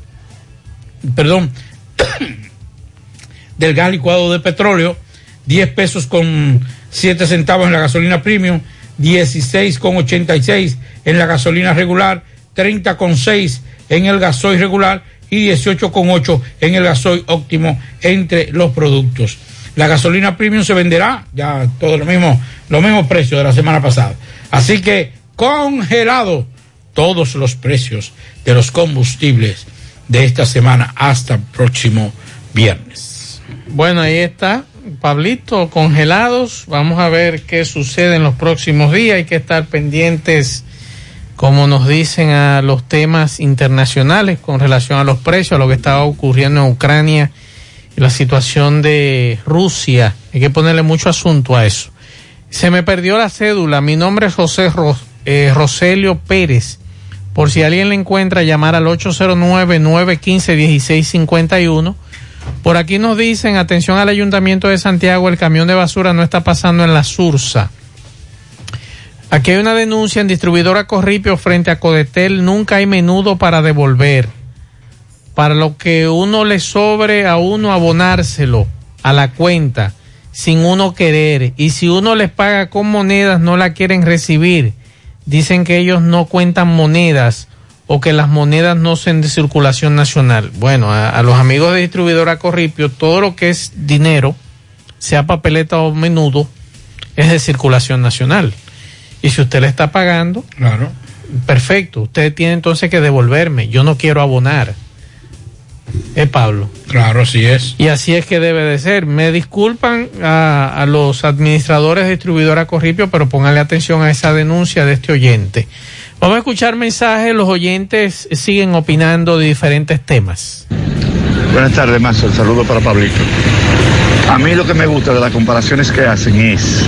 perdón, del gas licuado de petróleo, 10 pesos con 7 centavos en la gasolina premium, 16 con 86 en la gasolina regular, 30 con 6 en el gasoil regular y 18 con 8 en el gasoil óptimo entre los productos. La gasolina premium se venderá ya todo lo mismo, los mismos precios de la semana pasada. Así que congelado todos los precios de los combustibles de esta semana hasta el próximo viernes. Bueno, ahí está, Pablito, congelados. Vamos a ver qué sucede en los próximos días. Hay que estar pendientes, como nos dicen, a los temas internacionales con relación a los precios, a lo que estaba ocurriendo en Ucrania y la situación de Rusia. Hay que ponerle mucho asunto a eso. Se me perdió la cédula. Mi nombre es José eh, Roselio Pérez. Por si alguien le encuentra, llamar al 809-915-1651. Por aquí nos dicen, atención al Ayuntamiento de Santiago, el camión de basura no está pasando en la Sursa. Aquí hay una denuncia en distribuidora Corripio frente a Codetel, nunca hay menudo para devolver. Para lo que uno le sobre a uno abonárselo a la cuenta sin uno querer. Y si uno les paga con monedas no la quieren recibir. Dicen que ellos no cuentan monedas o que las monedas no son de circulación nacional. Bueno, a, a los amigos de distribuidora Corripio, todo lo que es dinero, sea papeleta o menudo, es de circulación nacional. Y si usted le está pagando, Claro. perfecto, usted tiene entonces que devolverme. Yo no quiero abonar. Es Pablo. Claro, así es. Y así es que debe de ser. Me disculpan a, a los administradores de distribuidora Corripio, pero pónganle atención a esa denuncia de este oyente. Vamos a escuchar mensajes. Los oyentes siguen opinando de diferentes temas. Buenas tardes, Mazo. El saludo para Pablito. A mí lo que me gusta de las comparaciones que hacen es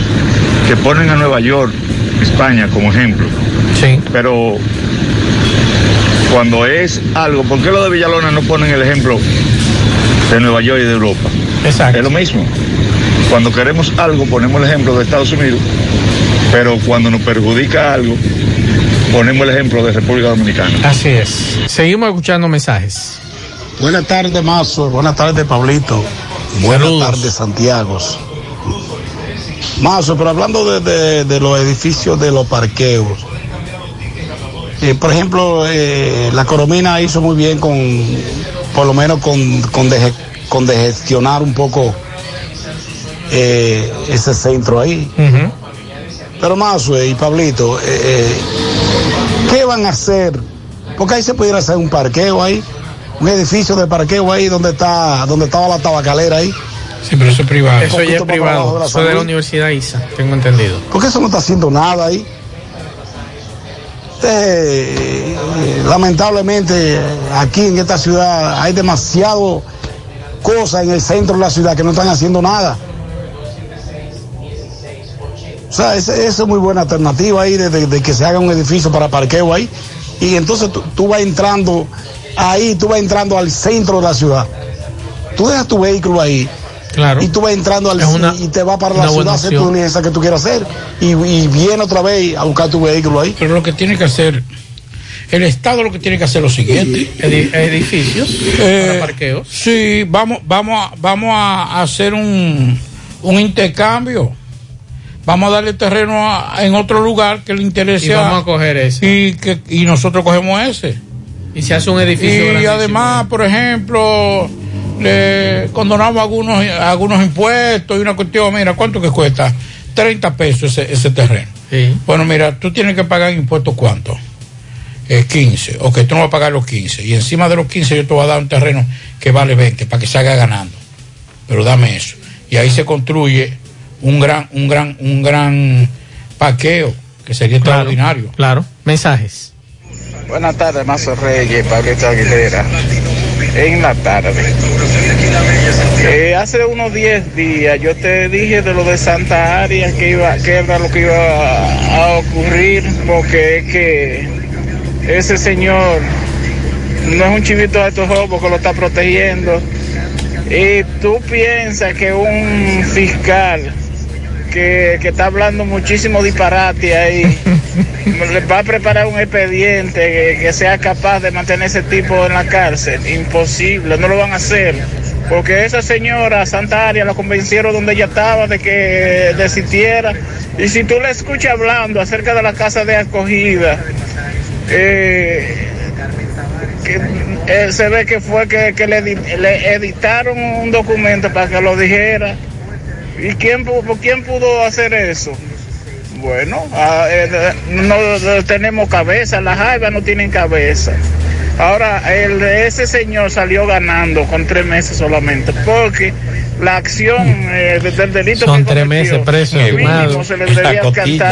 que ponen a Nueva York, España como ejemplo. Sí. Pero cuando es algo, ¿por qué lo de Villalona no ponen el ejemplo de Nueva York y de Europa? Exacto. Es lo mismo. Cuando queremos algo, ponemos el ejemplo de Estados Unidos, pero cuando nos perjudica algo, ponemos el ejemplo de República Dominicana. Así es. Seguimos escuchando mensajes. Buenas tardes, Mazo. Buenas tardes, Pablito. Buenas tardes, Santiago. Mazo, pero hablando de, de- de los edificios de los parqueos. Eh, por ejemplo, eh, la Coromina hizo muy bien con, por lo menos con, con, deje- con degestionar un poco eh, ese centro ahí. Pero Mazo y Pablito, eh, eh, ¿qué van a hacer? Porque ahí se pudiera hacer un parqueo ahí, un edificio de parqueo ahí donde está, donde estaba la tabacalera ahí. Sí, pero eso es privado. Eso ya es de privado. la Eso de la. Universidad ISA, tengo entendido. Porque eso no está haciendo nada ahí. Eh, lamentablemente aquí en esta ciudad hay demasiado cosas en el centro de la ciudad que no están haciendo nada. O sea, esa es muy buena alternativa ahí de, de- de que se haga un edificio para parqueo ahí. Y entonces tú, tú vas entrando ahí, tú vas entrando al centro de la ciudad. Tú dejas tu vehículo ahí. Claro. Y tú vas entrando al una- y te vas para la buena ciudad a hacer tu diligencia que tú quieras hacer. Y, y viene otra vez a buscar tu vehículo ahí. Pero lo que tiene que hacer, el Estado lo que tiene que hacer es lo siguiente. Edi- edificios Eh, para parqueos. Sí, vamos, vamos, a, vamos a hacer un, un intercambio. Vamos a darle terreno a- en otro lugar que le interese. Y vamos a coger ese. Y, que, y nosotros cogemos ese. Y se hace un edificio Y además, por ejemplo, le condonamos algunos, algunos impuestos y una cuestión. Mira, ¿cuánto que cuesta? 30 pesos ese, ese terreno. Bueno, mira, tú tienes que pagar impuestos cuánto? Eh, 15. Ok, tú no vas a pagar los 15. Y encima de los 15 yo te voy a dar un terreno que vale 20 para que se haga ganando. Pero dame eso. Y ahí se construye un gran, un gran, un gran paqueo que sería extraordinario. Claro. Mensajes. Buenas tardes, Mazo Reyes, Pablito Aguilera. en la tarde. Eh, hace unos 10 días yo te dije de lo de Santa Aria que iba, que era lo que iba a, ocurrir, porque es que ese señor no es un chivito de estos ojos porque lo está protegiendo. Y tú piensas que un fiscal que, que está hablando muchísimo disparate ahí le va a preparar un expediente que, que sea capaz de mantener ese tipo en la cárcel. Imposible, no lo van a hacer. Porque esa señora Santa Aria la convencieron donde ella estaba de que desistiera. Y si tú la escuchas hablando acerca de la casa de acogida, eh, eh, se ve que fue que, que le, edi- le editaron un documento para que lo dijera. ¿Y quién, pu- quién pudo hacer eso? Bueno, ah, eh, no, no tenemos cabeza, las jaivas no tienen cabeza. Ahora, el, ese señor salió ganando con tres meses solamente, porque la acción eh, del delito Son que tres meses preso, hermano. se le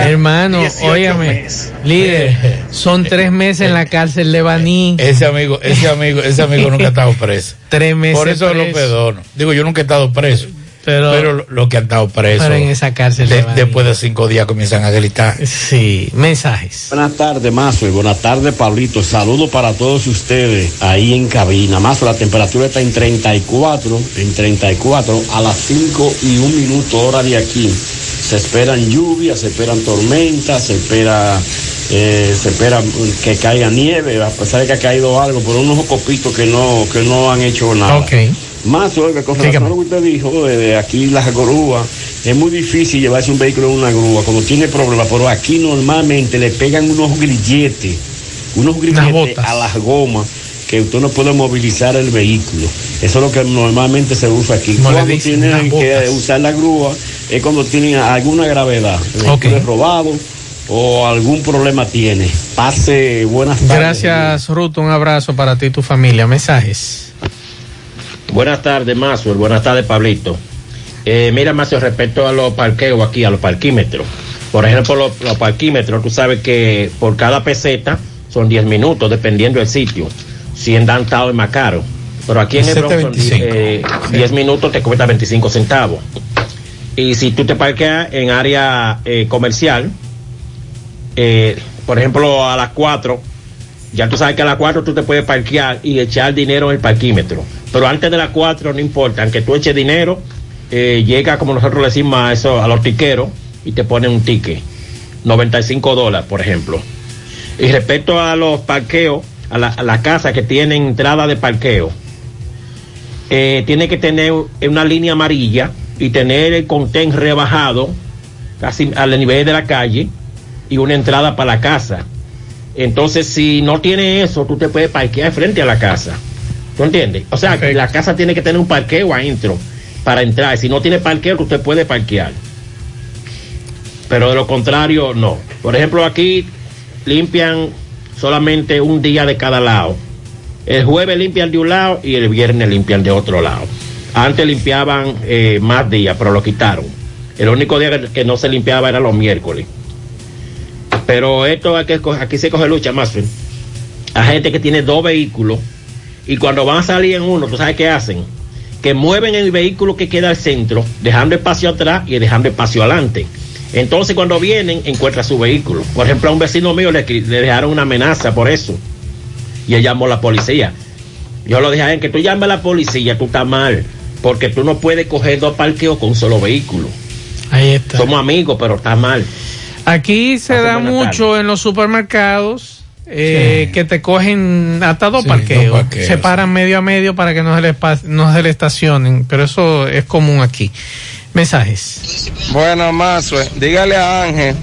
Hermano, 18 óyame, meses. líder, son tres meses en la cárcel de Baní. Ese amigo, ese amigo, ese amigo nunca ha estado preso. Tres meses Por eso lo perdono. Digo, yo nunca he estado preso. Pero, Pero, lo que han estado presos. pero en esa cárcel de- después de cinco días comienzan a gritar. Sí, mensajes. Buenas tardes, Mazo, y buenas tardes, Pablito. Saludos para todos ustedes ahí en cabina. Mazo, la temperatura está en 34, en 34, a las 5 y un minuto hora de aquí. Se esperan lluvias, se esperan tormentas, se espera, eh, se espera que caiga nieve, a pesar de que ha caído algo, pero unos copitos que no, que no han hecho nada. Ok. Más, oiga, con relación a lo que usted dijo de, aquí las grúas, es muy difícil llevarse un vehículo en una grúa cuando tiene problemas, pero aquí normalmente le pegan unos grilletes, unos grilletes a las gomas que usted no puede movilizar el vehículo. Eso es lo que normalmente se usa aquí. Cuando dicen, tienen que usar la grúa es cuando tienen alguna gravedad, el vehículo es robado o algún problema tiene. Pase buenas tardes. Gracias, Ruth. Un abrazo para ti y tu familia. Mensajes. Buenas tardes, Mazo. Buenas tardes, Pablito. Eh, mira, Mazo, respecto a los parqueos aquí, a los parquímetros. Por ejemplo, los, los parquímetros, tú sabes que por cada peseta son 10 minutos, dependiendo del sitio. Si en downtown es más caro. Pero aquí en el Bronx son 25. eh, 10 minutos te cuesta 25 centavos. Y si tú te parqueas en área eh, comercial, eh, por ejemplo, a las 4, ya tú sabes que a las 4 tú te puedes parquear y echar dinero en el parquímetro. Pero antes de las 4 no importa, aunque tú eches dinero, eh, llega como nosotros le decimos a, eso, a los tiqueros y te ponen un ticket. 95 dólares, por ejemplo. Y respecto a los parqueos, a la, a la casa que tienen entrada de parqueo, eh, tiene que tener una línea amarilla y tener el contén rebajado casi al nivel de la calle y una entrada para la casa. Entonces, si no tiene eso, tú te puedes parquear frente a la casa. ¿Tú entiendes? O sea, que la casa tiene que tener un parqueo adentro para entrar. Si no tiene parqueo, usted puede parquear. Pero de lo contrario, no. Por ejemplo, aquí limpian solamente un día de cada lado. El jueves limpian de un lado y el viernes limpian de otro lado. Antes limpiaban eh, más días, pero lo quitaron. El único día que- no se limpiaba era los miércoles. Pero esto co- aquí se coge lucha más. Hay gente que tiene dos vehículos y cuando van a salir en uno, ¿tú sabes qué hacen? Que mueven el vehículo que queda al centro, dejando espacio atrás y dejando espacio adelante. Entonces cuando vienen, encuentran su vehículo. Por ejemplo, a un vecino mío le, dejaron una amenaza por eso. Y él llamó a la policía. Yo lo dije a él, que tú llames a la policía, tú estás mal. Porque tú no puedes coger dos parqueos con un solo vehículo. Ahí está. Somos amigos, pero está mal. Aquí se Hace da mucho en los supermercados eh, que te cogen hasta dos Sí, parqueos. dos parqueos, se paran medio a medio para que no se, le no se le estacionen. Pero eso es común aquí. Mensajes. Bueno, Mazue, dígale a Ángel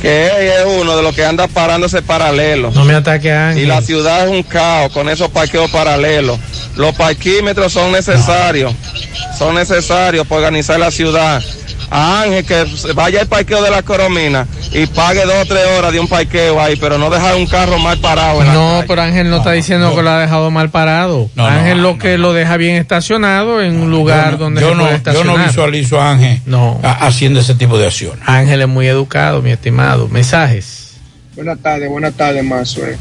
que él es uno de los que anda parándose paralelo. No me ataque a Ángel. Y la ciudad es un caos con esos parqueos paralelos. Los parquímetros son necesarios. Son necesarios para organizar la ciudad. A Ángel que vaya al parqueo de la Coromina y pague dos o tres horas de un parqueo ahí, pero no dejar un carro mal parado. En la No, pero Ángel no, está diciendo que lo ha dejado mal parado. No, no, Ángel lo que lo deja bien estacionado en un lugar donde yo se no, puede yo no visualizo a Ángel haciendo ese tipo de acciones. Ángel es muy educado, mi estimado. Mensajes. Buenas tardes, buenas tardes, Mazue.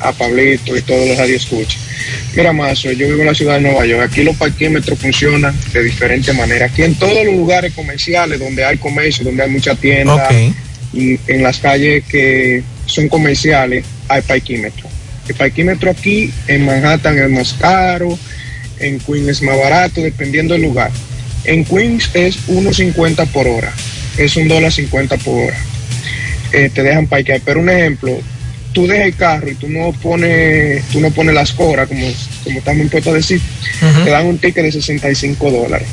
A Pablito y todos los radioescuchas. Mira, Mazo, yo vivo en la ciudad de Nueva York. Aquí los parquímetros funcionan de diferente manera. Aquí en todos los lugares comerciales donde hay comercio, donde hay mucha tienda, y en las calles que son comerciales, hay parquímetro. El parquímetro aquí en Manhattan es más caro, en Queens es más barato, dependiendo del lugar. En Queens es 1.50 por hora, es un dólar 50 por hora. Eh, te dejan parquear. Pero un ejemplo, tú dejas el carro y tú no pones, tú no pones las coras, como, como estamos impuestos a decir, te dan un ticket de 65 dólares.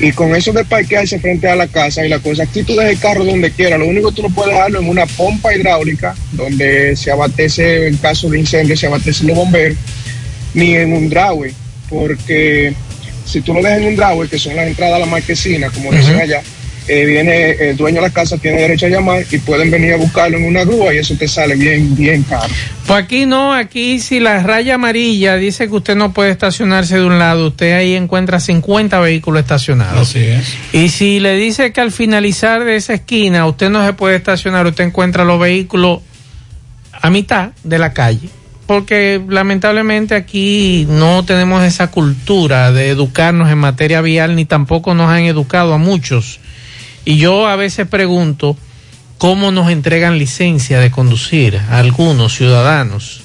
Y con eso de parquearse frente a la casa y la cosa, aquí tú dejas el carro donde quieras, lo único que tú no puedes dejarlo en una pompa hidráulica, donde se abastece, en caso de incendio, se abastecen los bomberos, ni en un driveway, porque si tú lo dejas en un driveway, que son las entradas a la marquesina, como dicen allá, eh, viene el dueño de la casa, tiene derecho a llamar y pueden venir a buscarlo en una grúa y eso te sale bien, bien caro. Pues aquí no, aquí si la raya amarilla dice que usted no puede estacionarse de un lado, usted ahí encuentra 50 vehículos estacionados. Así es. Y si le dice que al finalizar de esa esquina usted no se puede estacionar, usted encuentra los vehículos a mitad de la calle. Porque lamentablemente aquí no tenemos esa cultura de educarnos en materia vial, ni tampoco nos han educado a muchos. Y yo a veces pregunto cómo nos entregan licencia de conducir a algunos ciudadanos.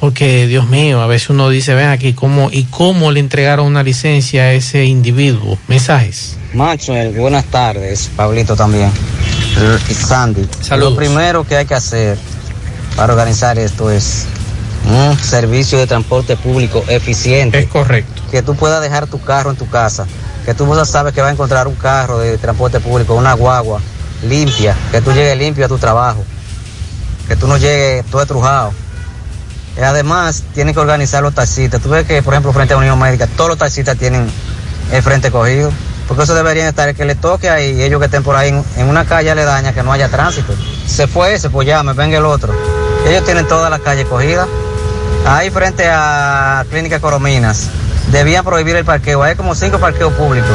Porque, Dios mío, a veces uno dice, ven aquí, ¿cómo, ¿y cómo le entregaron una licencia a ese individuo? Mensajes. Maxwell, buenas tardes. Pablito también. Y Sandy. Lo primero que hay que hacer para organizar esto es un servicio de transporte público eficiente. Es correcto. Que tú puedas dejar tu carro en tu casa. Que tú sabes que vas a encontrar un carro de transporte público, una guagua limpia. Que tú llegues limpio a tu trabajo. Que tú no llegues todo estrujado. Y además, tienes que organizar los taxistas. Tú ves que, por ejemplo, frente a Unión Médica, todos los taxistas tienen el frente cogido. Porque eso deberían estar, el que le toque ahí, ellos que estén por ahí en, una calle le daña que no haya tránsito. Se fue ese, pues ya, me venga el otro. Ellos tienen toda la calle cogida. Ahí frente a Clínica Corominas, debían prohibir el parqueo. Hay como cinco parqueos públicos.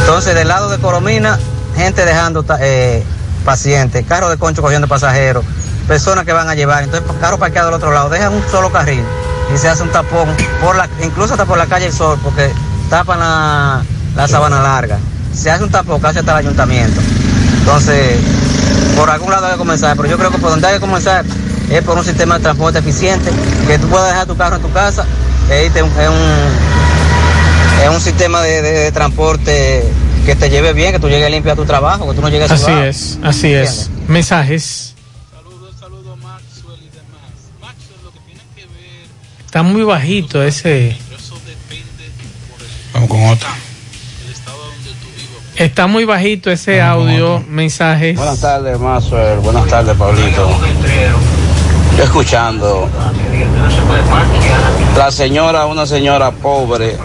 Entonces, del lado de Coromina, gente dejando eh, pacientes, carros de concho cogiendo pasajeros, personas que van a llevar. Entonces, carros parqueados del otro lado, dejan un solo carril y se hace un tapón, incluso hasta por la calle El Sol, porque tapan la, la sabana larga. Se hace un tapón casi hasta el ayuntamiento. Entonces, por algún lado hay que comenzar, pero yo creo que por donde hay que comenzar es por un sistema de transporte eficiente, que tú puedas dejar tu carro en tu casa, e irte en un, en un, sistema de, de- de transporte que te lleve bien, que tú llegues limpio a tu trabajo, que tú no llegues Así sudado. es, así es. Mensajes. Está muy bajito ese. Vamos con otra. Está muy bajito ese audio, mensajes. Buenas tardes, Mazuel. Buenas tardes, Pablito. Yo escuchando. La señora, una señora pobre,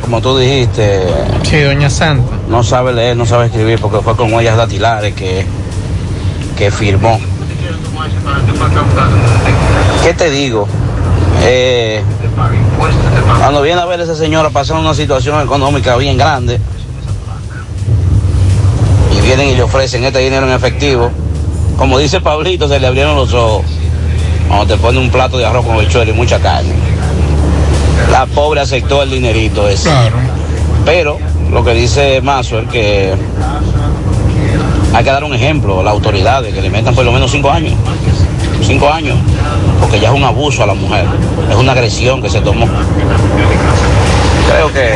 como tú dijiste. Sí, doña Santa. No sabe leer, no sabe escribir, porque fue con huellas dactilares que, que firmó. ¿Qué te digo? Eh, cuando viene a ver a esa señora pasando una situación económica bien grande, y vienen y le ofrecen este dinero en efectivo, como dice Pablito, se le abrieron los ojos. Cuando te pone un plato de arroz con habichuela y mucha carne. La pobre aceptó el dinerito ese. Pero lo que dice Mazo es que hay que dar un ejemplo a las autoridades que le metan por lo menos cinco años. Cinco años. Porque ya es un abuso a la mujer. Es una agresión que se tomó. Creo que,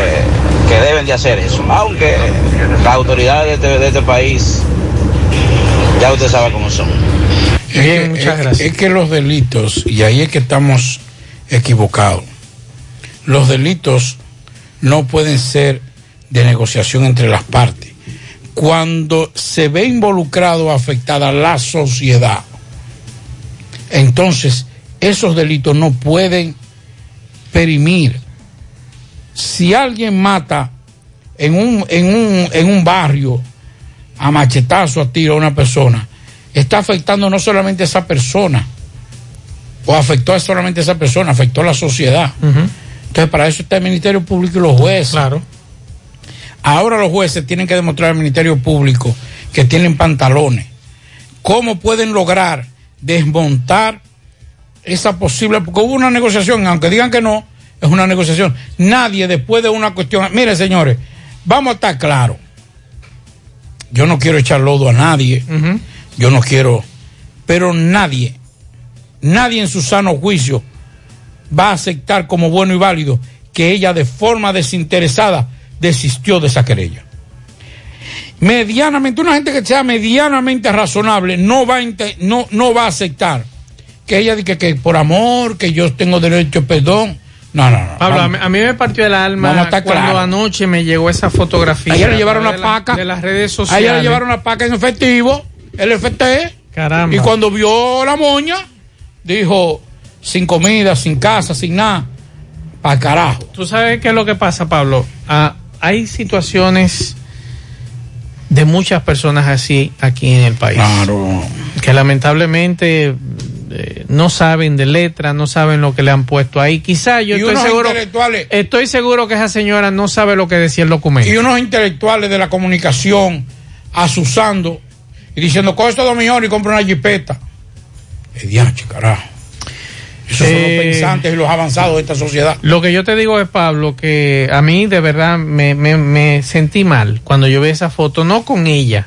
que deben de hacer eso. Aunque las autoridades de este, de este país, ya usted sabe cómo son. Es que, es- es que los delitos, y ahí es que estamos equivocados, los delitos no pueden ser de negociación entre las partes. Cuando se ve involucrado o afectada la sociedad, entonces esos delitos no pueden perimir. Si alguien mata en un, en un, en un barrio a machetazo, a tiro a una persona, está afectando no solamente a esa persona, o afectó a solamente a esa persona, afectó a la sociedad. Entonces, para eso está el Ministerio Público y los jueces. Claro. Ahora los jueces tienen que demostrar al Ministerio Público que tienen pantalones. ¿Cómo pueden lograr desmontar esa posible, porque hubo una negociación, aunque digan que no, es una negociación. Nadie después de una cuestión, mire señores, vamos a estar claros. Yo no quiero echar lodo a nadie, yo no quiero, pero nadie, nadie en su sano juicio va a aceptar como bueno y válido que ella de forma desinteresada desistió de esa querella. Medianamente, una gente que sea medianamente razonable no va a, no, no va a aceptar que ella diga que, por amor, que yo tengo derecho a perdón. No, no, no. Pablo, a mí, vamos. a mí me partió el alma cuando anoche me llegó esa fotografía. A ella le llevaron a la través de paca. De las redes sociales. ella le llevaron la paca en efectivo, el FT. Caramba. Y cuando vio la moña, dijo, sin comida, sin casa, sin nada, para carajo. ¿Tú sabes qué es lo que pasa, Pablo? Ah, hay situaciones de muchas personas así aquí en el país. Que lamentablemente eh, no saben de letra, no saben lo que le han puesto ahí. Quizá yo Y estoy seguro, estoy seguro que esa señora no sabe lo que decía el documento. Y unos intelectuales de la comunicación asusando y diciendo, coge estos dos millones y compra una jipeta. Es diache, carajo. Esos son Eh, los pensantes y los avanzados de esta sociedad. Lo que yo te digo es, Pablo, que a mí de verdad me, me, me sentí mal cuando yo vi esa foto, no con ella.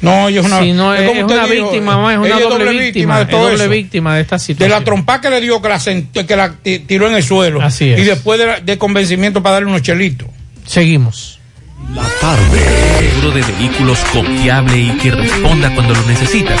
No, ella es una, sino es es, una dijo, víctima más, es una es doble, doble víctima, víctima de es todo doble eso. víctima de esta De situación. la trompa que le dio, que la, que la ti- tiró en el suelo. Así es. Y después de, la- de convencimiento para darle unos chelitos. Seguimos. La tarde. Seguro de vehículos confiable y que responda cuando lo necesitas.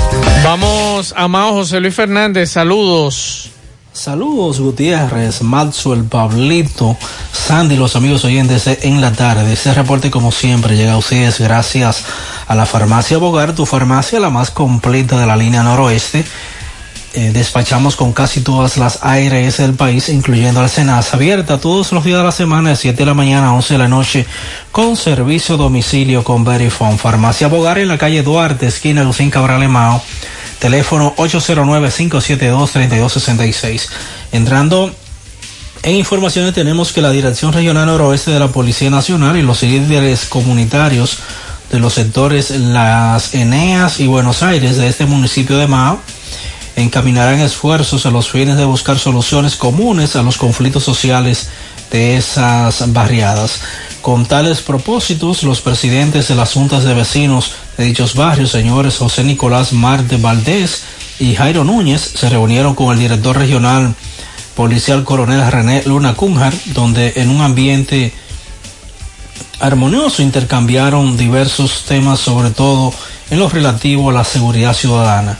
Vamos, amado José Luis Fernández, saludos. Saludos Gutiérrez, Maxwell, Pablito, Sandy, los amigos oyentes en la tarde. Este reporte como siempre llega a ustedes gracias a la farmacia Bogar, tu farmacia la más completa de la línea noroeste. Eh, despachamos con casi todas las ARS del país, incluyendo Alcenas, abierta todos los días de la semana de 7 de la mañana a 11 de la noche, con servicio a domicilio con Verifone. Farmacia Bogar en la calle Duarte, esquina Lucín Cabral Emao, teléfono 809-572-3266. Entrando en informaciones tenemos que la Dirección Regional Noroeste de la Policía Nacional y los líderes comunitarios de los sectores Las Eneas y Buenos Aires de este municipio de Mao encaminarán esfuerzos a los fines de buscar soluciones comunes a los conflictos sociales de esas barriadas. Con tales propósitos, los presidentes de las juntas de vecinos de dichos barrios, señores José Nicolás Marte Valdés y Jairo Núñez, se reunieron con el director regional policial coronel René Luna Cunjar, donde en un ambiente armonioso intercambiaron diversos temas, sobre todo en lo relativo a la seguridad ciudadana.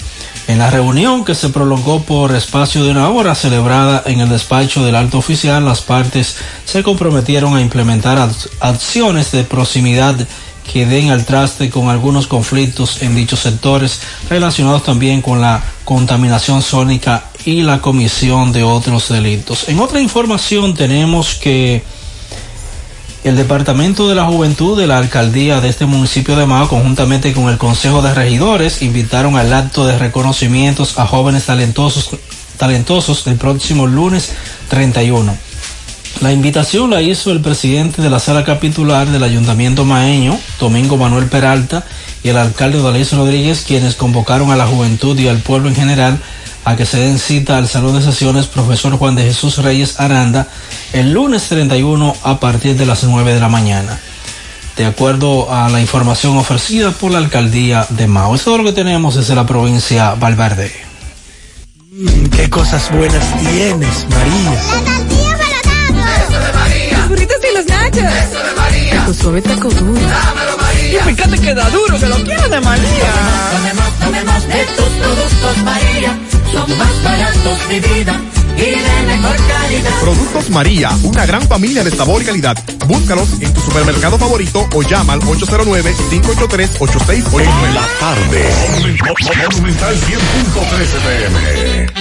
En la reunión que se prolongó por espacio de una hora celebrada en el despacho del alto oficial, las partes se comprometieron a implementar ac- acciones de proximidad que den al traste con algunos conflictos en dichos sectores relacionados también con la contaminación sónica y la comisión de otros delitos. En otra información tenemos que el Departamento de la Juventud de la Alcaldía de este municipio de Mao, conjuntamente con el Consejo de Regidores, invitaron al acto de reconocimientos a jóvenes talentosos, del próximo lunes 31. La invitación la hizo el presidente de la sala capitular del Ayuntamiento Maeño, Domingo Manuel Peralta, y el alcalde Dalís Rodríguez, quienes convocaron a la juventud y al pueblo en general a que se den cita al Salón de Sesiones Profesor Juan de Jesús Reyes Aranda el lunes 31 a partir de las 9 de la mañana. De acuerdo a la información ofrecida por la alcaldía de Mao. Eso es todo lo que tenemos desde la provincia Valverde. Mm, qué cosas buenas tienes, María. La tortilla para Eso de María. Los burritos y los nachos. Eso de María. Tu suave taco duro. María. Y fíjate que da duro, que lo quiero de María. Tomemos, tomemos de tus productos, María. Son más baratos de vida y de mejor calidad. Productos María, una gran familia de sabor y calidad. Búscalos en tu supermercado favorito o llama al 809-583-8689. En la tarde. Monumental 100.13 pm.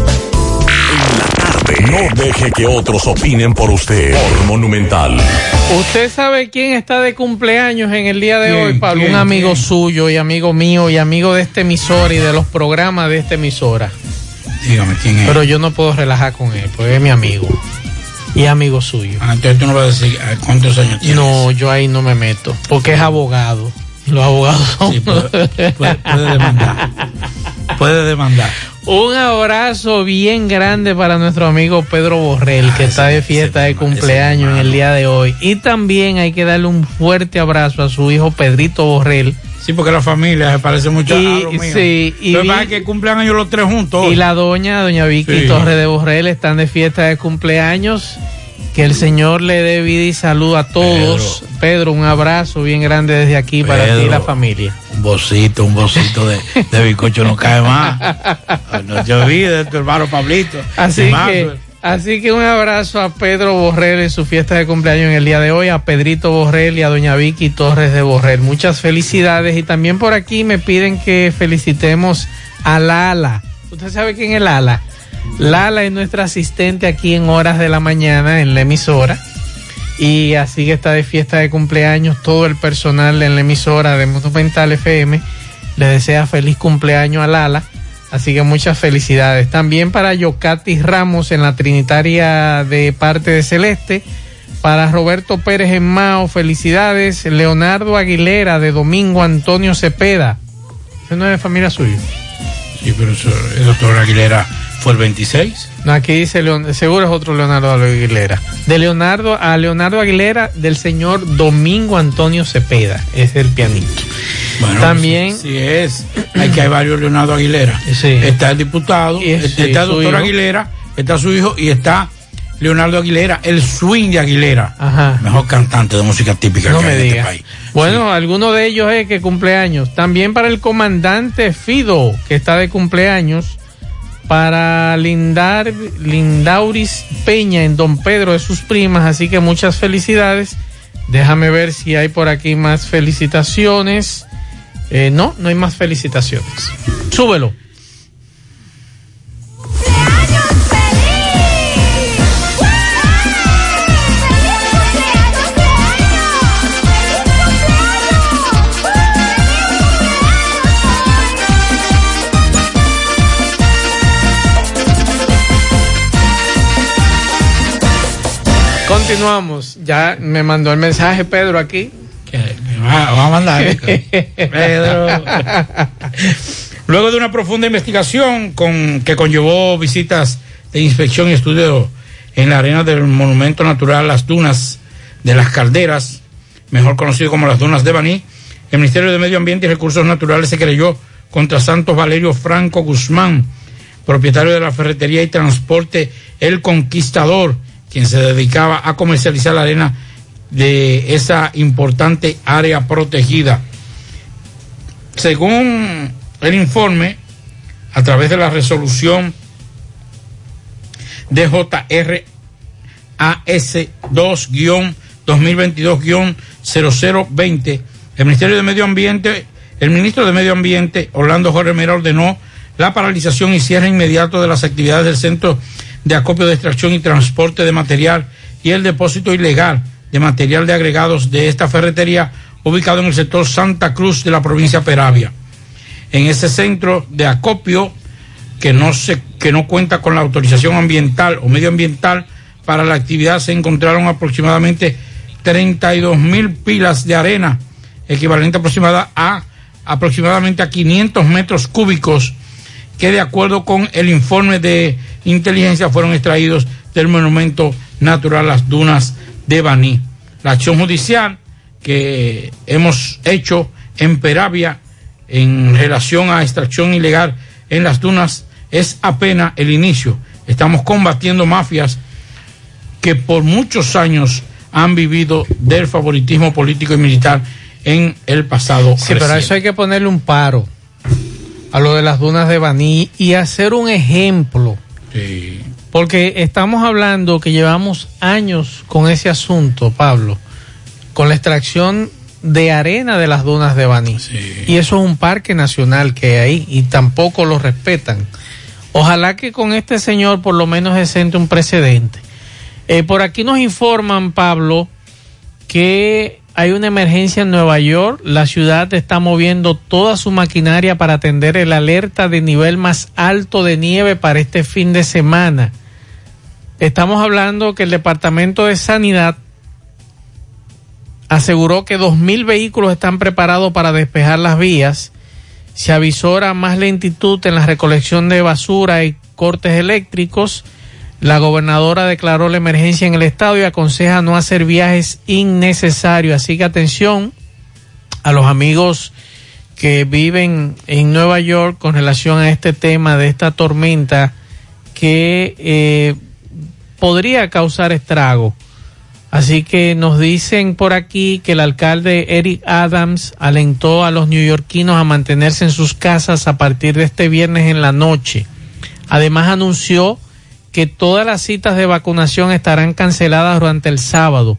No deje que otros opinen por usted. Por Monumental. ¿Usted sabe quién está de cumpleaños en el día de ¿Quién? hoy, Pablo? ¿Quién? Un amigo ¿Quién? suyo y amigo mío y amigo de esta emisora y de los programas de esta emisora. Dígame quién es. Pero yo no puedo relajar con él, porque es mi amigo. Y amigo suyo. Ah, entonces tú no vas a decir ah, cuántos años tienes. No, yo ahí no me meto, porque es abogado. Los abogados son... puede, puede demandar. Puede demandar. Un abrazo bien grande para nuestro amigo Pedro Borrell, que está de fiesta de cumpleaños en el día de hoy. Y también hay que darle un fuerte abrazo a su hijo Pedrito Borrell. Sí, porque la familia se parece mucho Y- a lo mío. sí, y que vi- pasa es que cumplen años los tres juntos. Y la doña, doña Vicky Sí. Torres de Borrell, están de fiesta de cumpleaños. Que el Señor le dé vida y salud a todos. Pedro, un abrazo bien grande desde aquí para ti y la familia. Un bocito, un bocito de, de bizcocho no cae más. No te olvides de tu hermano Pablito. Así que, así que un abrazo a Pedro Borrell en su fiesta de cumpleaños en el día de hoy, a Pedrito Borrell y a doña Vicky Torres de Borrell. Muchas felicidades y también por aquí me piden que felicitemos a Lala. ¿Usted sabe quién es Lala? Lala es nuestra asistente aquí en horas de la mañana en la emisora. Y así que está de fiesta de cumpleaños todo el personal en la emisora de Monumental FM. Le desea feliz cumpleaños a Lala. Así que muchas felicidades. También para Yocati Ramos en la Trinitaria de parte de Celeste. Para Roberto Pérez en Mao, felicidades. Leonardo Aguilera de Domingo Antonio Cepeda. Ese no es de familia suya. Sí, pero eso, el doctor Aguilera fue el 26. No, aquí dice Leon- seguro es otro Leonardo Aguilera. De Leonardo a Leonardo Aguilera del señor Domingo Antonio Cepeda. Es el pianito. Bueno, También- Sí, es. Hay que hay varios Leonardo Aguilera. Está el diputado, es- está sí, el su doctor. Aguilera, está su hijo y está Leonardo Aguilera, el swing de Aguilera. Ajá. Mejor cantante de música típica No que me hay en este diga. país. Bueno, alguno de ellos es que cumpleaños. También para el comandante Fido, que está de cumpleaños. Para Lindar, Lindauris Peña en Don Pedro de sus primas. Así que muchas felicidades. Déjame ver si hay por aquí más felicitaciones. Eh, no, no hay más felicitaciones. Súbelo. Continuamos. Ya me mandó el mensaje Pedro aquí. Va, va a mandar. Pedro. Luego de una profunda investigación con, que conllevó visitas de inspección y estudio en la arena del Monumento Natural Las Dunas de las Calderas, mejor conocido como las Dunas de Baní, el Ministerio de Medio Ambiente y Recursos Naturales se creyó contra Santos Valerio Franco Guzmán, propietario de la ferretería y transporte El Conquistador, quien se dedicaba a comercializar la arena de esa importante área protegida. Según el informe, a través de la resolución DJR AS 2-2022-0020, el Ministerio de Medio Ambiente, el ministro de Medio Ambiente, Orlando Jorge Mera, ordenó la paralización y cierre inmediato de las actividades del Centro de Acopio de Extracción y Transporte de Material y el depósito ilegal de material de agregados de esta ferretería ubicado en el sector Santa Cruz de la provincia Peravia. En ese centro de acopio que no se, que no cuenta con la autorización ambiental o medioambiental para la actividad se encontraron aproximadamente 32 mil pilas de arena, equivalente aproximada a aproximadamente a 500 metros cúbicos, que de acuerdo con el informe de inteligencia fueron extraídos del monumento natural Las Dunas de Baní. La acción judicial que hemos hecho en Peravia en relación a extracción ilegal en las dunas es apenas el inicio. Estamos combatiendo mafias que por muchos años han vivido del favoritismo político y militar en el pasado. Sí, pero a eso hay que ponerle un paro a lo de las dunas de Baní y hacer un ejemplo. Sí. Porque estamos hablando que llevamos años con ese asunto, Pablo, con la extracción de arena de las dunas de Baní. Y eso es un parque nacional que hay ahí y tampoco lo respetan. Ojalá que con este señor por lo menos se siente un precedente. Eh, por aquí nos informan, Pablo, que hay una emergencia en Nueva York. La ciudad está moviendo toda su maquinaria para atender el alerta de nivel más alto de nieve para este fin de semana. Estamos hablando que el Departamento de Sanidad aseguró que 2.000 vehículos están preparados para despejar las vías. Se avisora más lentitud en la recolección de basura y cortes eléctricos. La gobernadora declaró la emergencia en el estado y aconseja no hacer viajes innecesarios. Así que atención a los amigos que viven en Nueva York con relación a este tema de esta tormenta que eh, podría causar estrago. Así que nos dicen por aquí que el alcalde Eric Adams alentó a los neoyorquinos a mantenerse en sus casas a partir de este viernes en la noche. Además anunció que todas las citas de vacunación estarán canceladas durante el sábado.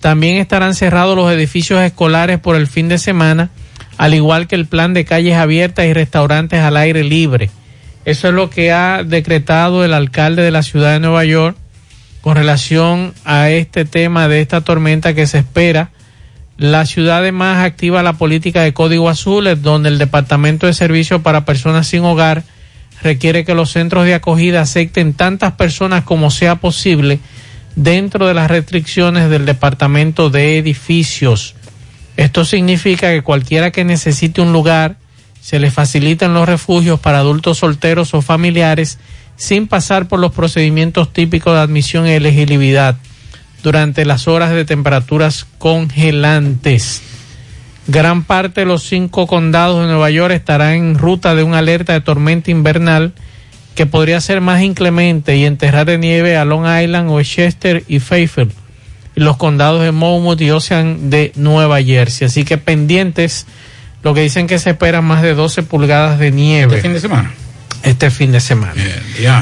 También estarán cerrados los edificios escolares por el fin de semana, al igual que el plan de calles abiertas y restaurantes al aire libre. Eso es lo que ha decretado el alcalde de la ciudad de Nueva York con relación a este tema de esta tormenta que se espera. La ciudad además activa la política de código azul, donde el Departamento de Servicios para Personas sin Hogar requiere que los centros de acogida acepten tantas personas como sea posible dentro de las restricciones del Departamento de Edificios. Esto significa que cualquiera que necesite un lugar, se le facilitan los refugios para adultos solteros o familiares sin pasar por los procedimientos típicos de admisión y elegibilidad durante las horas de temperaturas congelantes. Gran parte de los cinco condados de Nueva York estarán en ruta de una alerta de tormenta invernal que podría ser más inclemente y enterrar de nieve a Long Island, Westchester y Fairfield, y los condados de Monmouth y Ocean de Nueva Jersey. Así que pendientes, lo que dicen que se esperan más de 12 pulgadas de nieve. Este fin de semana. Este fin de semana.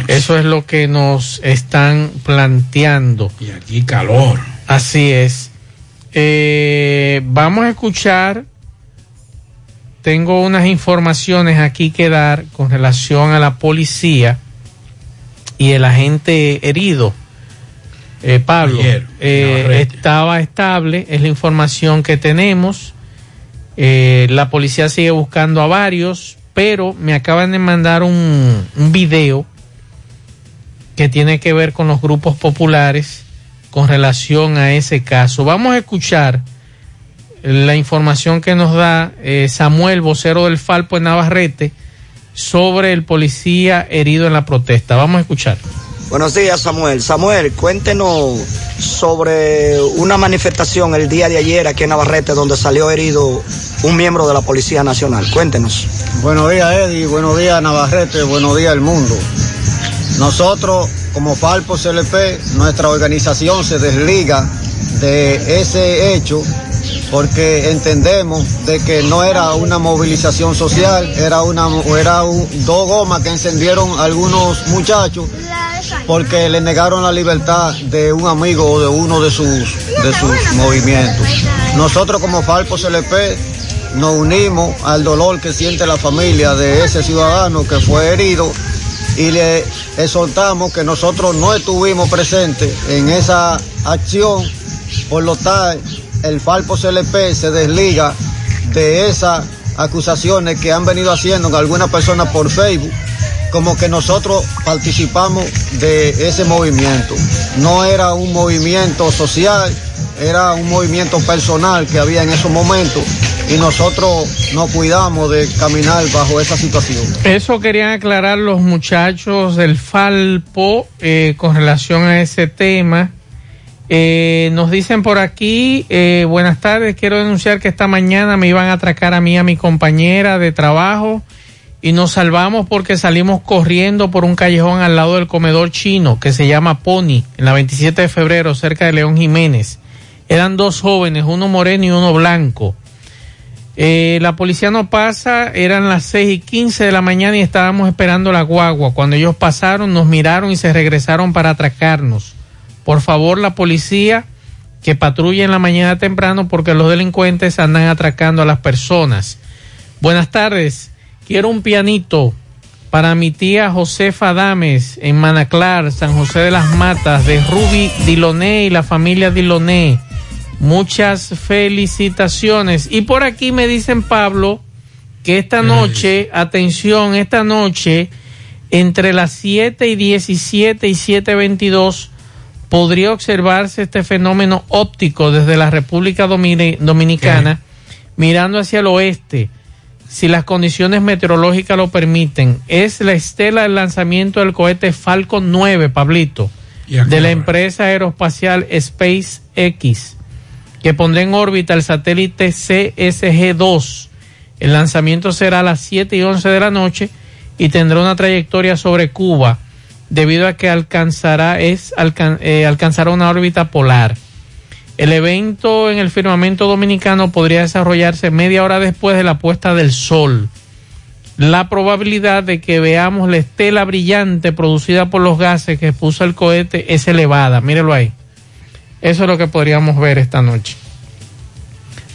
Eso es lo que nos están planteando. Y aquí calor. Así es. Eh, vamos a escuchar. Tengo unas informaciones aquí que dar con relación a la policía y el agente herido. Eh, Pablo, Ayer, eh, estaba estable, es la información que tenemos. Eh, la policía sigue buscando a varios, pero me acaban de mandar un, un video que tiene que ver con los grupos populares con relación a ese caso. Vamos a escuchar la información que nos da eh, Samuel, vocero del Falpo en Navarrete, sobre el policía herido en la protesta. Vamos a escuchar. Buenos días, Samuel. Samuel, cuéntenos sobre una manifestación el día de ayer aquí en Navarrete donde salió herido un miembro de la Policía Nacional. Cuéntenos. Buenos días, Eddie. Buenos días, Navarrete. Buenos días, el mundo. Nosotros, como Falpo CLP, nuestra organización se desliga de ese hecho porque entendemos de que no era una movilización social, era una era dos gomas que encendieron algunos muchachos porque le negaron la libertad de un amigo o de uno de sus de sus movimientos. Nosotros como Falpo CLP nos unimos al dolor que siente la familia de ese ciudadano que fue herido y le exhortamos que nosotros no estuvimos presentes en esa acción, por lo tal, el Falpo CLP se desliga de esas acusaciones que han venido haciendo algunas personas por Facebook, como que nosotros participamos de ese movimiento. No era un movimiento social, era un movimiento personal que había en esos momentos y nosotros nos cuidamos de caminar bajo esa situación. Eso querían aclarar los muchachos del Falpo eh, con relación a ese tema. Eh, nos dicen por aquí, eh, buenas tardes, quiero denunciar que esta mañana me iban a atracar a mí, a mi compañera de trabajo y nos salvamos porque salimos corriendo por un callejón al lado del comedor chino que se llama Pony, en la 27 de febrero, cerca de León Jiménez. Eran dos jóvenes, uno moreno y uno blanco. Eh, la policía no pasa, eran las 6 y 15 de la mañana y estábamos esperando la guagua. Cuando ellos pasaron, nos miraron y se regresaron para atracarnos. Por favor, la policía que patrulle en la mañana temprano porque los delincuentes andan atracando a las personas. Buenas tardes, quiero un pianito para mi tía Josefa Dames en Manaclar, San José de las Matas, de Ruby Diloné y la familia Diloné. Muchas felicitaciones. Y por aquí me dicen, Pablo, que esta noche, atención, esta noche, entre las 7 y 17 y 7.22, podría observarse este fenómeno óptico desde la República Domini- Dominicana, mirando hacia el oeste, si las condiciones meteorológicas lo permiten. Es la estela del lanzamiento del cohete Falcon 9, Pablito, de la empresa aeroespacial SpaceX que pondrá en órbita el satélite CSG-2. El lanzamiento será a las 7 y 11 de la noche y tendrá una trayectoria sobre Cuba debido a que alcanzará, es, eh, alcanzará una órbita polar. El evento en el firmamento dominicano podría desarrollarse media hora después de la puesta del sol. La probabilidad de que veamos la estela brillante producida por los gases que expuso el cohete es elevada. Mírelo ahí. Eso es lo que podríamos ver esta noche.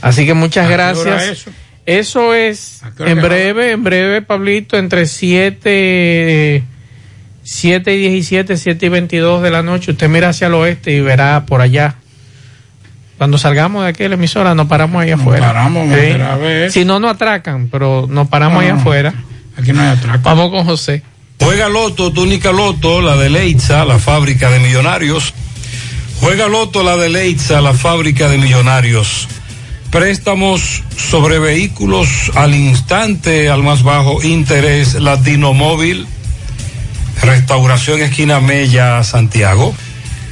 Así que muchas ¿A qué hora gracias. eso? Eso es en breve, en breve, Pablito, entre 7, 7 y 17, 7 y 22 de la noche. Usted mira hacia el oeste y verá por allá. Cuando salgamos de aquí de la emisora, nos paramos ahí afuera. paramos, Sí. a ver. Si no, nos atracan, pero nos paramos ahí No, no. afuera. Aquí no hay atraco. Vamos con José. Juega Loto, túnica Loto, la de Leitza, la fábrica de millonarios. Juega Loto, la de Leitza, la fábrica de millonarios. Préstamos sobre vehículos al instante, al más bajo interés, Latino Móvil. Restauración Esquina Mella, Santiago.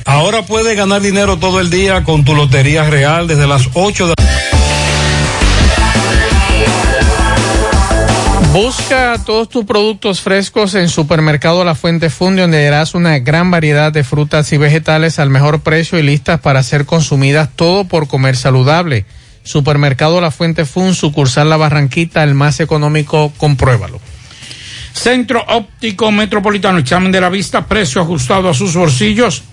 Ahora puedes ganar dinero todo el día con tu Lotería Real desde las 8 de Busca todos tus productos frescos en Supermercado La Fuente Fun, donde hallarás una gran variedad de frutas y vegetales al mejor precio y listas para ser consumidas, todo por comer saludable. Supermercado La Fuente Fun, sucursal La Barranquita, el más económico, compruébalo. Centro Óptico Metropolitano, examen de la vista, precio ajustado a sus bolsillos,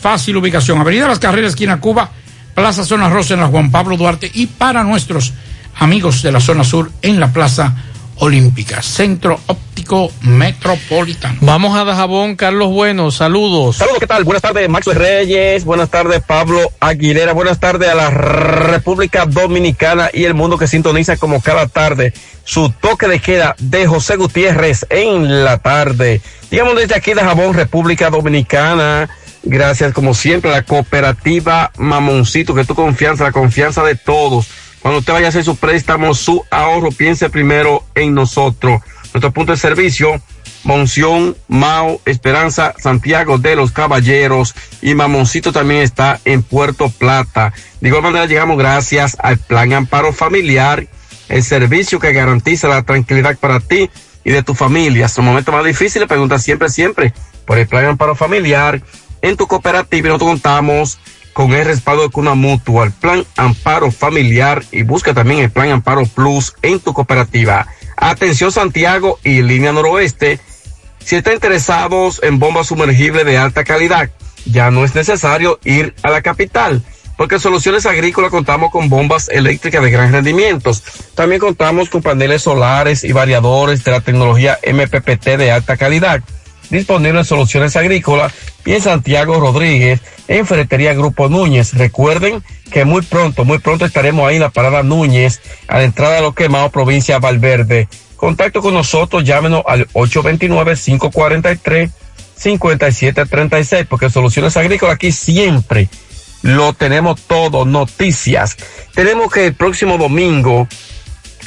fácil ubicación. Avenida Las Carreras, esquina Cuba, Plaza Zona Rosa en la Juan Pablo Duarte y para nuestros amigos de la zona sur en la Plaza Olímpica. Centro Óptico Metropolitano. Vamos a Dajabón, Carlos Bueno, saludos. Saludos, ¿qué tal? Buenas tardes, Max Reyes. Buenas tardes, Pablo Aguilera. Buenas tardes a la República Dominicana y el mundo que sintoniza como cada tarde su toque de queda de José Gutiérrez en la tarde. Digamos desde aquí de Jabón, República Dominicana. Gracias, como siempre, a la cooperativa Mamoncito, que es tu confianza, la confianza de todos. Cuando usted vaya a hacer su préstamo, su ahorro, piense primero en nosotros. Nuestro punto de servicio, Monción, Mao, Esperanza, Santiago de los Caballeros y Mamoncito también está en Puerto Plata. De igual manera llegamos gracias al Plan Amparo Familiar, el servicio que garantiza la tranquilidad para ti y de tu familia. Hasta el momento más difícil, pregunta siempre, siempre por el Plan Amparo Familiar. En tu cooperativa nosotros contamos con el respaldo de Cuna Mutua, el Plan Amparo Familiar y busca también el Plan Amparo Plus en tu cooperativa. Atención Santiago y línea noroeste. Si están interesados en bombas sumergibles de alta calidad, ya no es necesario ir a la capital, porque en Soluciones Agrícolas contamos con bombas eléctricas de gran rendimiento. También contamos con paneles solares y variadores de la tecnología MPPT de alta calidad, disponible en Soluciones Agrícolas y en Santiago Rodríguez, en Ferretería Grupo Núñez. Recuerden que muy pronto, muy pronto estaremos ahí en la parada Núñez, a la entrada de Los Quemados, provincia Valverde. Contacto con nosotros, llámenos al 829-543-5736, porque Soluciones Agrícolas aquí siempre lo tenemos todo, noticias. Tenemos que el próximo domingo,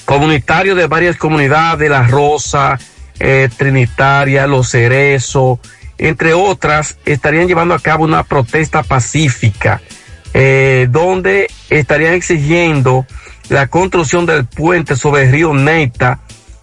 comunitarios de varias comunidades, La Rosa, eh, Trinitaria, Los Cerezos, entre otras, estarían llevando a cabo una protesta pacífica, eh, donde estarían exigiendo la construcción del puente sobre el río Neita,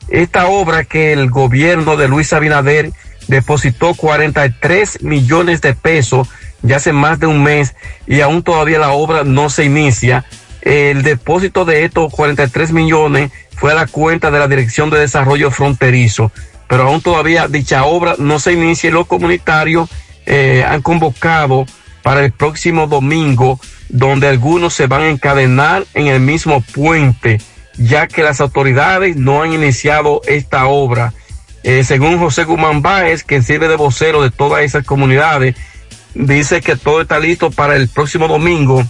esta obra que el gobierno de Luis Abinader depositó 43 millones de pesos ya hace más de un mes y aún todavía la obra no se inicia. El depósito de estos 43 millones fue a la cuenta de la Dirección de Desarrollo Fronterizo, pero aún todavía dicha obra no se inicia y los comunitarios eh, han convocado para el próximo domingo, donde algunos se van a encadenar en el mismo puente, ya que las autoridades no han iniciado esta obra. Eh, según José Guzmán Báez, que sirve de vocero de todas esas comunidades, dice que todo está listo para el próximo domingo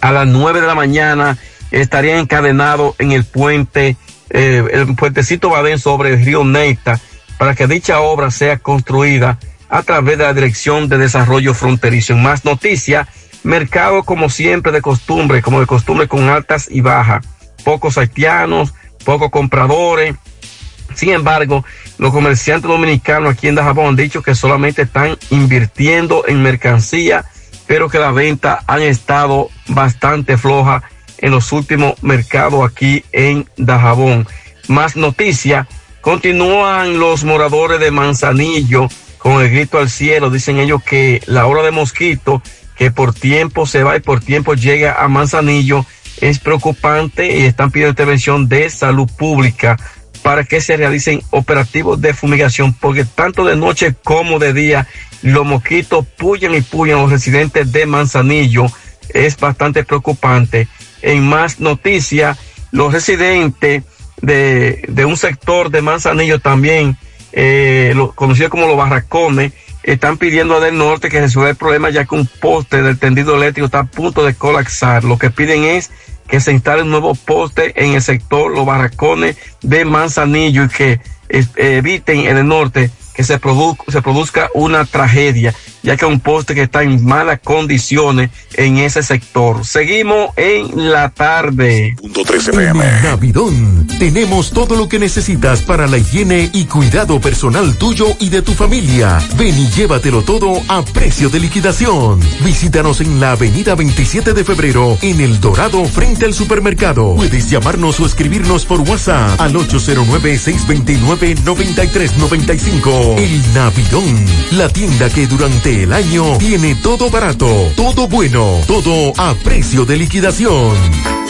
a las nueve de la mañana estaría encadenado en el puente, eh, el puentecito Badén sobre el río Neita para que dicha obra sea construida a través de la Dirección de Desarrollo Fronterizo. En más noticias, mercado como siempre de costumbre, como de costumbre con altas y bajas, pocos haitianos, pocos compradores. Sin embargo, los comerciantes dominicanos aquí en Dajabón han dicho que solamente están invirtiendo en mercancía, pero que las ventas han estado bastante flojas en los últimos mercados aquí en Dajabón. Más noticias, continúan los moradores de Manzanillo con el grito al cielo. Dicen ellos que la hora de mosquito, que por tiempo se va y por tiempo llega a Manzanillo, es preocupante y están pidiendo intervención de salud pública para que se realicen operativos de fumigación, porque tanto de noche como de día los mosquitos puyan y puyan a los residentes de Manzanillo. Es bastante preocupante. En más noticias, los residentes de, de un sector de Manzanillo también, eh, conocido como los barracones, están pidiendo a del norte que resuelva el problema ya que un poste del tendido eléctrico está a punto de colapsar. Lo que piden es que se instale un nuevo poste en el sector Los Barracones de Manzanillo y que eh, eviten en el norte que se, se produzca una tragedia, ya que un poste que está en malas condiciones en ese sector. Seguimos en la tarde. En Navidón tenemos todo lo que necesitas para la higiene y cuidado personal tuyo y de tu familia. Ven y llévatelo todo a precio de liquidación. Visítanos en la avenida 27 de febrero en El Dorado frente al supermercado. Puedes llamarnos o escribirnos por WhatsApp al 809-629-9395. El Navidón, la tienda que durante el año tiene todo barato, todo bueno, todo a precio de liquidación.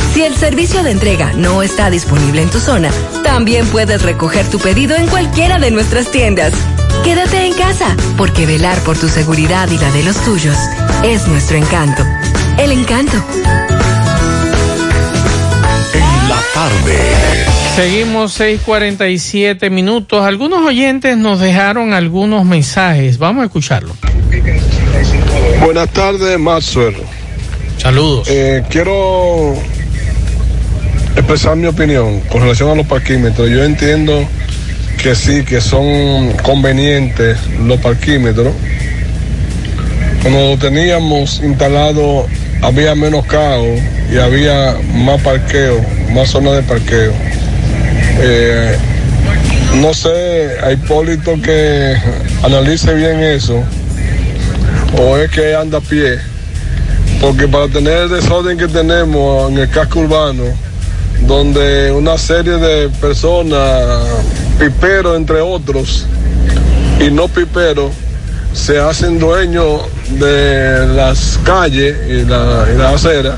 Si el servicio de entrega no está disponible en tu zona, también puedes recoger tu pedido en cualquiera de nuestras tiendas. Quédate en casa, porque velar por tu seguridad y la de los tuyos es nuestro encanto. El encanto. tarde. Seguimos 6:47 minutos. Algunos oyentes nos dejaron algunos mensajes. Vamos a escucharlo. Buenas tardes, Maxwell. Saludos. Eh, quiero expresar mi opinión con relación a los parquímetros. Yo entiendo que sí, que son convenientes los parquímetros. Cuando teníamos instalado había menos caos y había más parqueo, más zonas de parqueo. Eh, no sé, a Hipólito que analice bien eso, o es que anda a pie, porque para tener el desorden que tenemos en el casco urbano, donde una serie de personas, piperos entre otros, y no piperos, se hacen dueños de las calles y la, y la acera,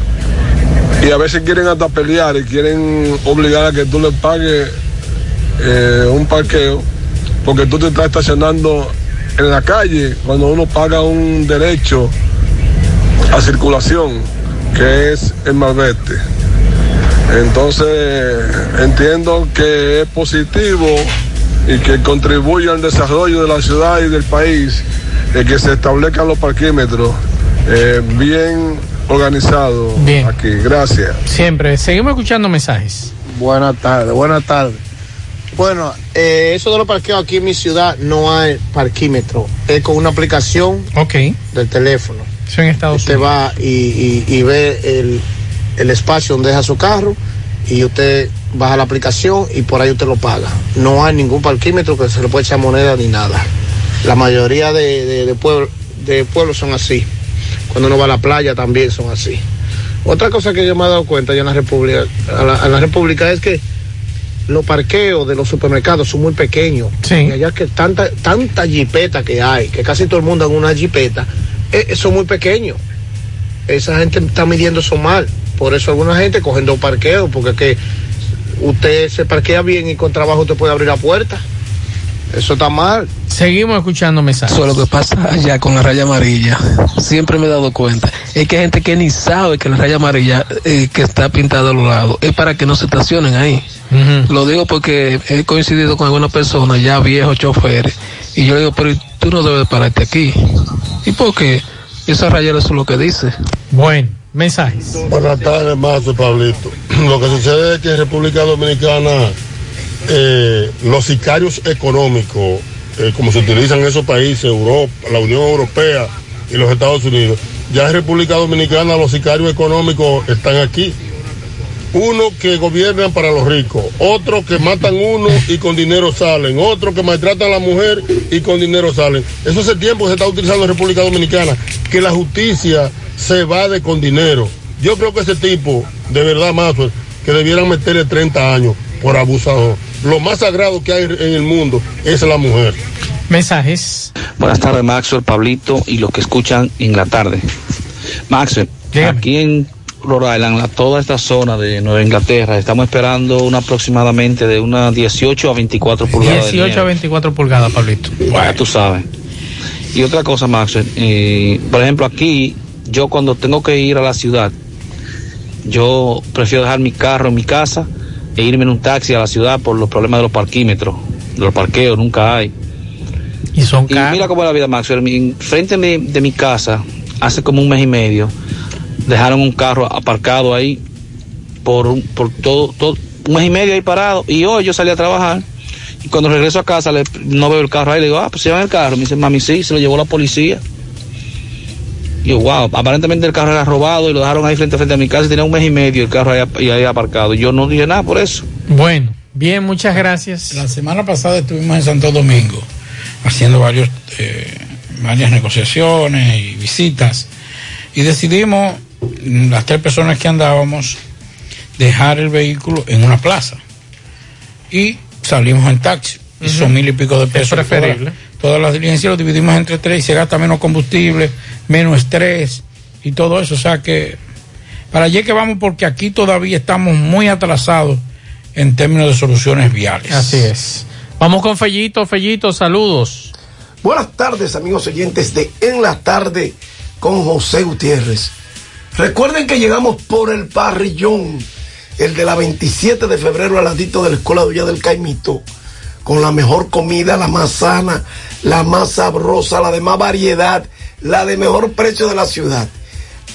y a veces quieren hasta pelear y quieren obligar a que tú le pagues eh, un parqueo, porque tú te estás estacionando en la calle cuando uno paga un derecho a circulación, que es el malvete. Entonces, entiendo que es positivo y que contribuye al desarrollo de la ciudad y del país el que se establezcan los parquímetros eh, bien organizados Bien. aquí. Gracias. Siempre. Seguimos escuchando mensajes. Buenas tardes, buenas tardes. Bueno, eh, eso de los parqueos aquí en mi ciudad no hay parquímetro. Es con una aplicación del teléfono. Eso en Estados usted va y, y- y ve el, el espacio donde deja su carro y usted baja la aplicación y por ahí usted lo paga. No hay ningún parquímetro que se le pueda echar moneda ni nada. La mayoría de, de, de pueblos de pueblos son así. Cuando uno va a la playa también son así. Otra cosa que yo me he dado cuenta ya en la República, a la, a la República es que los parqueos de los supermercados son muy pequeños. Y allá que tanta, tanta jipeta que hay, que casi todo el mundo en una jipeta, eh, son muy pequeños. Esa gente está midiendo eso mal. Por eso alguna gente cogen dos parqueos, porque es que usted se parquea bien y con trabajo usted puede abrir la puerta. Eso está mal. Seguimos escuchando mensajes. Eso es lo que pasa allá con la raya amarilla. Siempre me he dado cuenta. Es que hay gente que ni sabe que la raya amarilla eh, que está pintada a los lados es para que no se estacionen ahí. Lo digo porque he coincidido con algunas personas ya viejos choferes y yo le digo, pero tú no debes pararte aquí. ¿Y por qué? Esa raya eso es lo que dice. Bueno, mensajes. Buenas tardes, Mazo Pablito. Lo que sucede es que en República Dominicana eh, los sicarios económicos, eh, como se utilizan en esos países, Europa, la Unión Europea y los Estados Unidos, ya en República Dominicana los sicarios económicos están aquí. Uno que gobiernan para los ricos, otro que matan uno y con dinero salen, otro que maltratan a la mujer y con dinero salen. Eso hace tiempo que se está utilizando en República Dominicana, que la justicia se evade con dinero. Yo creo que ese tipo, de verdad, más que debieran meterle 30 años por abusador. Lo más sagrado que hay en el mundo es la mujer. Mensajes. Buenas tardes, Maxwell, Pablito y los que escuchan en la tarde. Maxwell, aquí en Rhode Island, la- toda esta zona de Nueva Inglaterra, estamos esperando una aproximadamente de unas 18 a 24 pulgadas. de 18 a nieve. 24 pulgadas, Pablito. Ya tú sabes. Y otra cosa, Maxwell, eh, por ejemplo, aquí, yo cuando tengo que ir a la ciudad, yo prefiero dejar mi carro en mi casa e irme en un taxi a la ciudad por los problemas de los parquímetros, de los parqueos, nunca hay. Y son Y mira cómo es la vida, Maxwell. Frente de mi, de mi casa, hace como un mes y medio, dejaron un carro aparcado ahí por, un- por todo, todo, un mes y medio ahí parado. Y hoy yo salí a trabajar. Y cuando regreso a casa, le- no veo el carro ahí. Le digo, ah, pues se llevan el carro. Me dice, mami, sí, se lo llevó la policía. Y yo, wow, aparentemente el carro era robado y lo dejaron ahí frente a frente a mi casa. Y tenía un mes y medio el carro ahí, ahí aparcado. Y yo no dije nada por eso. Bueno, bien, muchas gracias. La semana pasada estuvimos en Santo Domingo haciendo varios, eh, varias negociaciones y visitas y decidimos, mm, las tres personas que andábamos, dejar el vehículo en una plaza y salimos en taxi. Y mil y pico de pesos. preferible. Todas, las diligencias lo dividimos entre tres y se gasta menos combustible, menos estrés y todo eso. O sea que para allá que vamos porque aquí todavía estamos muy atrasados en términos de soluciones viales. Así es. Vamos con Fellito, Fellito, saludos. Buenas tardes, amigos oyentes de En la Tarde con José Gutiérrez. Recuerden que llegamos por el parrillón el de la 27 de febrero al ladito de la Escuela de Villa del Caimito, con la mejor comida, la más sana, la más sabrosa, la de más variedad, la de mejor precio de la ciudad.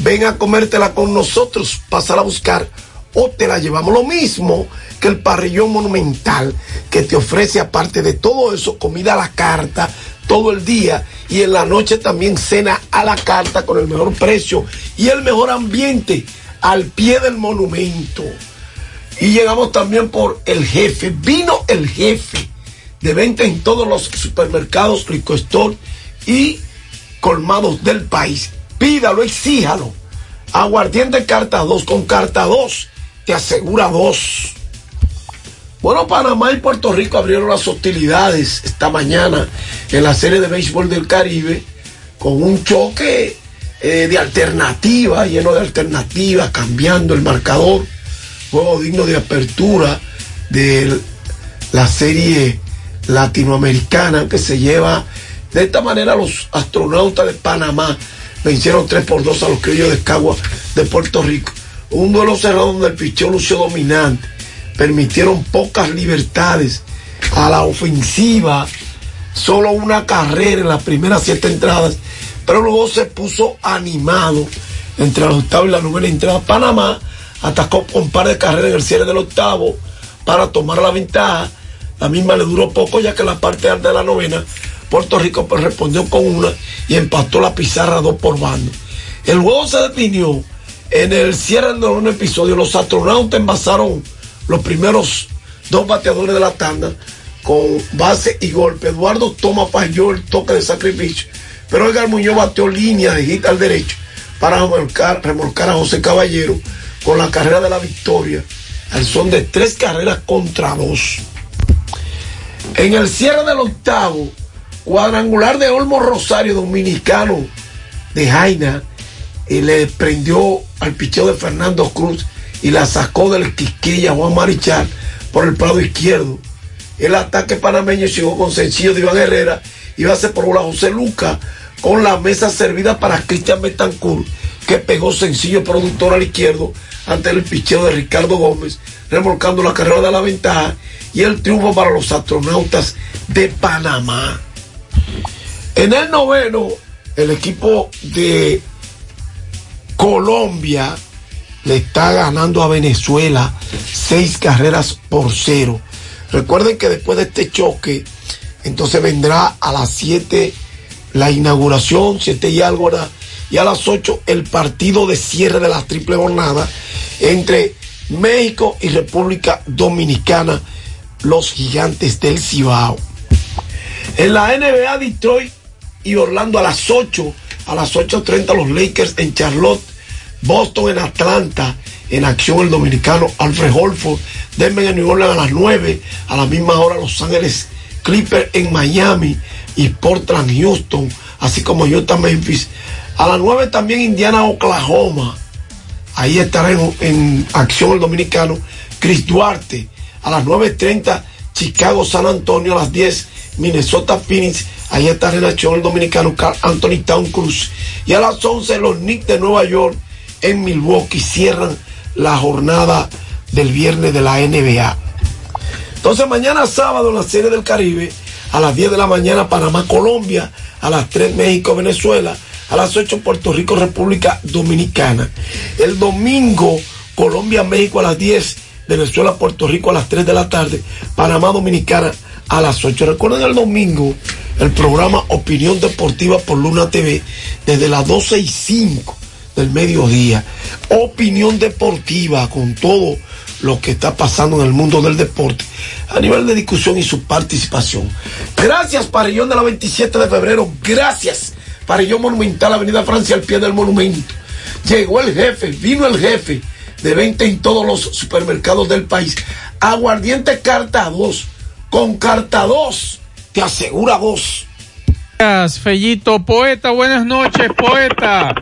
Ven a comértela con nosotros, pasar a buscar o te la llevamos. Lo mismo que el parrillón monumental que te ofrece aparte de todo eso, comida a la carta todo el día y en la noche también cena a la carta con el mejor precio y el mejor ambiente al pie del monumento. Y llegamos también por el jefe. Vino el jefe de venta en todos los supermercados, Rico Store y colmados del país. Pídalo, exíjalo. Aguardiente carta 2 con carta 2 te asegura dos. Bueno, Panamá y Puerto Rico abrieron las hostilidades esta mañana en la serie de béisbol del Caribe con un choque eh, de alternativa, lleno de alternativas, cambiando el marcador. Juego digno de apertura de la serie latinoamericana que se lleva de esta manera los astronautas de Panamá vencieron 3 por 2 a los criollos de Cagua de Puerto Rico. Un duelo cerrado donde el picheo lució dominante. Permitieron pocas libertades a la ofensiva. Solo una carrera en las primeras siete entradas. Pero luego se puso animado entre la octava y la novena entrada. Panamá atacó con un par de carreras en el cierre del octavo para tomar la ventaja. La misma le duró poco ya que la parte alta de la novena Puerto Rico pues, respondió con una y empató la pizarra dos por bando. El juego se definió en el cierre del noveno episodio. Los astronautas envasaron los primeros dos bateadores de la tanda con base y golpe. Eduardo Toma falló el toque de sacrificio, pero Edgar Muñoz bateó línea de hit al derecho para remolcar, remolcar a José Caballero con la carrera de la victoria al son de tres carreras contra dos. En el cierre del octavo, cuadrangular de Olmo Rosario, dominicano de Jaina, y le prendió al picheo de Fernando Cruz y la sacó del Quisquilla Juan Marichal por el lado izquierdo. El ataque panameño llegó con sencillo de Iván Herrera y ser por la José Luca con la mesa servida para Cristian Betancourt, que pegó sencillo productor al izquierdo ante el picheo de Ricardo Gómez, remolcando la carrera de la ventaja y el triunfo para los astronautas de Panamá. En el noveno, el equipo de Colombia le está ganando a Venezuela seis carreras por cero. Recuerden que después de este choque, entonces vendrá a las 7 la inauguración, 7 y algo. Y a las 8 el partido de cierre de la triple jornada entre México y República Dominicana, los gigantes del Cibao. En la NBA, Detroit y Orlando a las 8, a las 8.30 los Lakers en Charlotte, Boston en Atlanta, en acción el dominicano Alfred Holford, Denver en New Orleans a las 9, a la misma hora Los Ángeles Clippers en Miami y Portland, Houston, así como Utah, Memphis. A las 9 también Indiana, Oklahoma. Ahí estará en, acción el dominicano Chris Duarte. A las 9.30 Chicago, San Antonio. A las 10 Minnesota, Phoenix. Ahí estará en acción el dominicano Carl Anthony Town Cruz. Y a las 11 los Knicks de Nueva York en Milwaukee cierran la jornada del viernes de la NBA. Entonces mañana sábado en la serie del Caribe, a las 10 de la mañana Panamá, Colombia, a las 3 México, Venezuela, a las 8 Puerto Rico, República Dominicana. El domingo Colombia, México a las 10, Venezuela, Puerto Rico a las 3 de la tarde, Panamá, Dominicana a las 8. Recuerden el domingo el programa Opinión Deportiva por Luna TV desde las 12 y 5 del mediodía. Opinión deportiva con todo lo que está pasando en el mundo del deporte a nivel de discusión y su participación. Gracias, Parillón de la 27 de febrero. Gracias, Parillón Monumental, Avenida Francia, al pie del monumento. Llegó el jefe, vino el jefe de venta en todos los supermercados del país. Aguardiente Carta 2. Con Carta 2 te asegura dos. Gracias, Fellito. Poeta, buenas noches, poeta.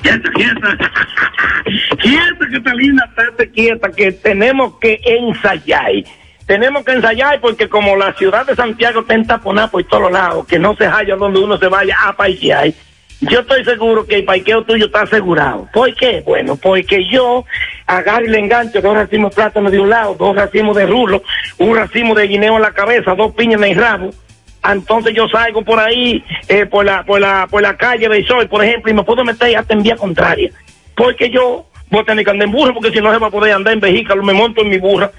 Quieta, quieta. Quieta, Catalina, estate quieta, que tenemos que ensayar. Tenemos que ensayar porque como la ciudad de Santiago está entaponada por todos lados, que no se halla donde uno se vaya a paisear, yo estoy seguro que el parqueo tuyo está asegurado. ¿Por qué? Bueno, porque yo agarro y le engancho dos racimos de plátano de un lado, dos racimos de rulo, un racimo de guineo en la cabeza, dos piñas en el rabo. Entonces yo salgo por ahí, eh, por la, por la, por la calle del sol, por ejemplo, y me puedo meter hasta en vía contraria. Porque yo voy a tener que andar en burro, porque si no se va a poder andar en vehículo, me monto en mi burra.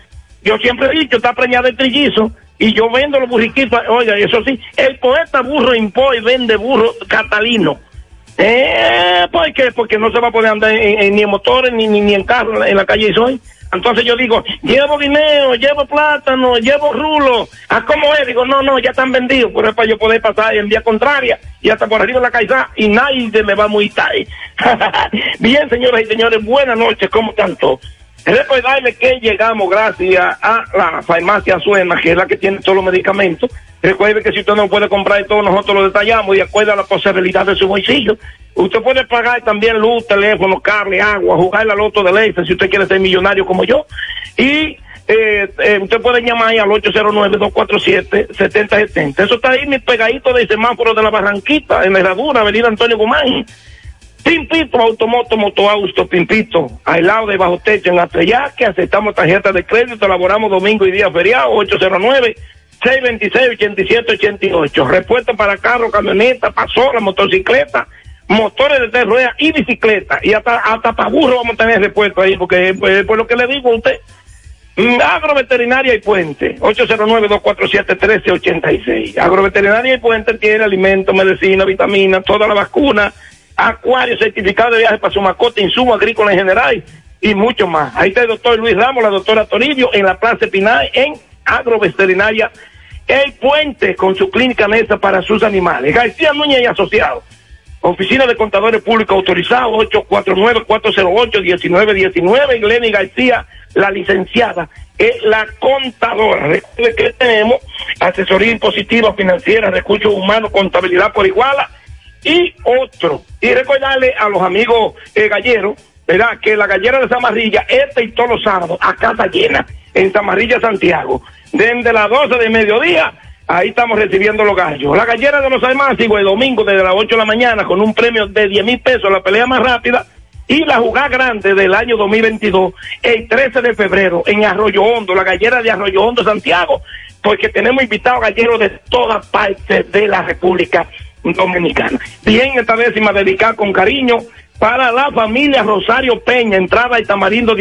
Yo siempre he dicho, está preñada de trillizo, y yo vendo los burriquitos, oiga, eso sí, el poeta burro impo y vende burro catalino. Eh, ¿Por qué? Porque no se va a poder andar en- ni en motores ni, ni, ni en carro en la, en la calle Soy. Entonces yo digo, llevo guineo, llevo plátano, llevo rulo. ¿A cómo es? Digo, no, no, ya están vendidos. Por eso para yo poder pasar en vía contraria y hasta por arriba de la caizá y nadie me va muy tarde. Bien, señoras y señores, buenas noches, ¿cómo están todos? Recordarles que llegamos gracias a la farmacia Suena, que es la que tiene todos los medicamentos. Recuerde que si usted no puede comprar todo, nosotros lo detallamos y acuerda a la posibilidad de su bolsillo. Usted puede pagar también luz, teléfono, cable, agua, jugar la loto de ley si usted quiere ser millonario como yo. Y eh, eh, usted puede llamar ahí al 809-247-7070. Eso está ahí, mi pegadito del semáforo de la Barranquita, en la herradura, Avenida Antonio Guzmán. Pimpito, Automoto, Motoausto, Pimpito, al lado de Bajo Techo en que aceptamos tarjetas de crédito, elaboramos domingo y día feriado, 809-626-8788. Respuesta para carro, camioneta, pasola, motocicleta, motores de tres ruedas y bicicleta. Y hasta, hasta para burro vamos a tener respuesta ahí, porque pues, por lo que le digo a usted, Mm, Agroveterinaria y Puente, 809-247-1386. Agroveterinaria y Puente tiene alimentos, medicina, vitaminas, toda la vacuna, acuario, certificado de viaje para su mascota, insumo agrícola en general y mucho más. Ahí está el doctor Luis Ramos, la doctora Toribio, en la Plaza Pinay, en Agroveterinaria El Puente, con su clínica mesa para sus animales. García Núñez y Asociados. Oficina de Contadores Públicos Autorizados, 849-408-1919. Y Lenny García, la licenciada, es la contadora. Recuerde que tenemos asesoría impositiva, financiera, recursos humanos, contabilidad por iguala y otro. Y recordarle a los amigos eh, galleros, ¿verdad? Que la gallera de Zamarrilla, este y todos los sábados, a casa llena, en Zamarrilla, Santiago. Desde las 12 de mediodía, ahí estamos recibiendo los gallos. La gallera de los Almácigos, el domingo desde las 8 de la mañana, con un premio de 10 mil pesos, la pelea más rápida. Y la jugada grande del año 2022, el 13 de febrero, en Arroyo Hondo, la gallera de Arroyo Hondo, Santiago, porque tenemos invitados galleros de todas partes de la República Dominicana. Bien, esta décima dedicada con cariño para la familia Rosario Peña, entrada y tamarindo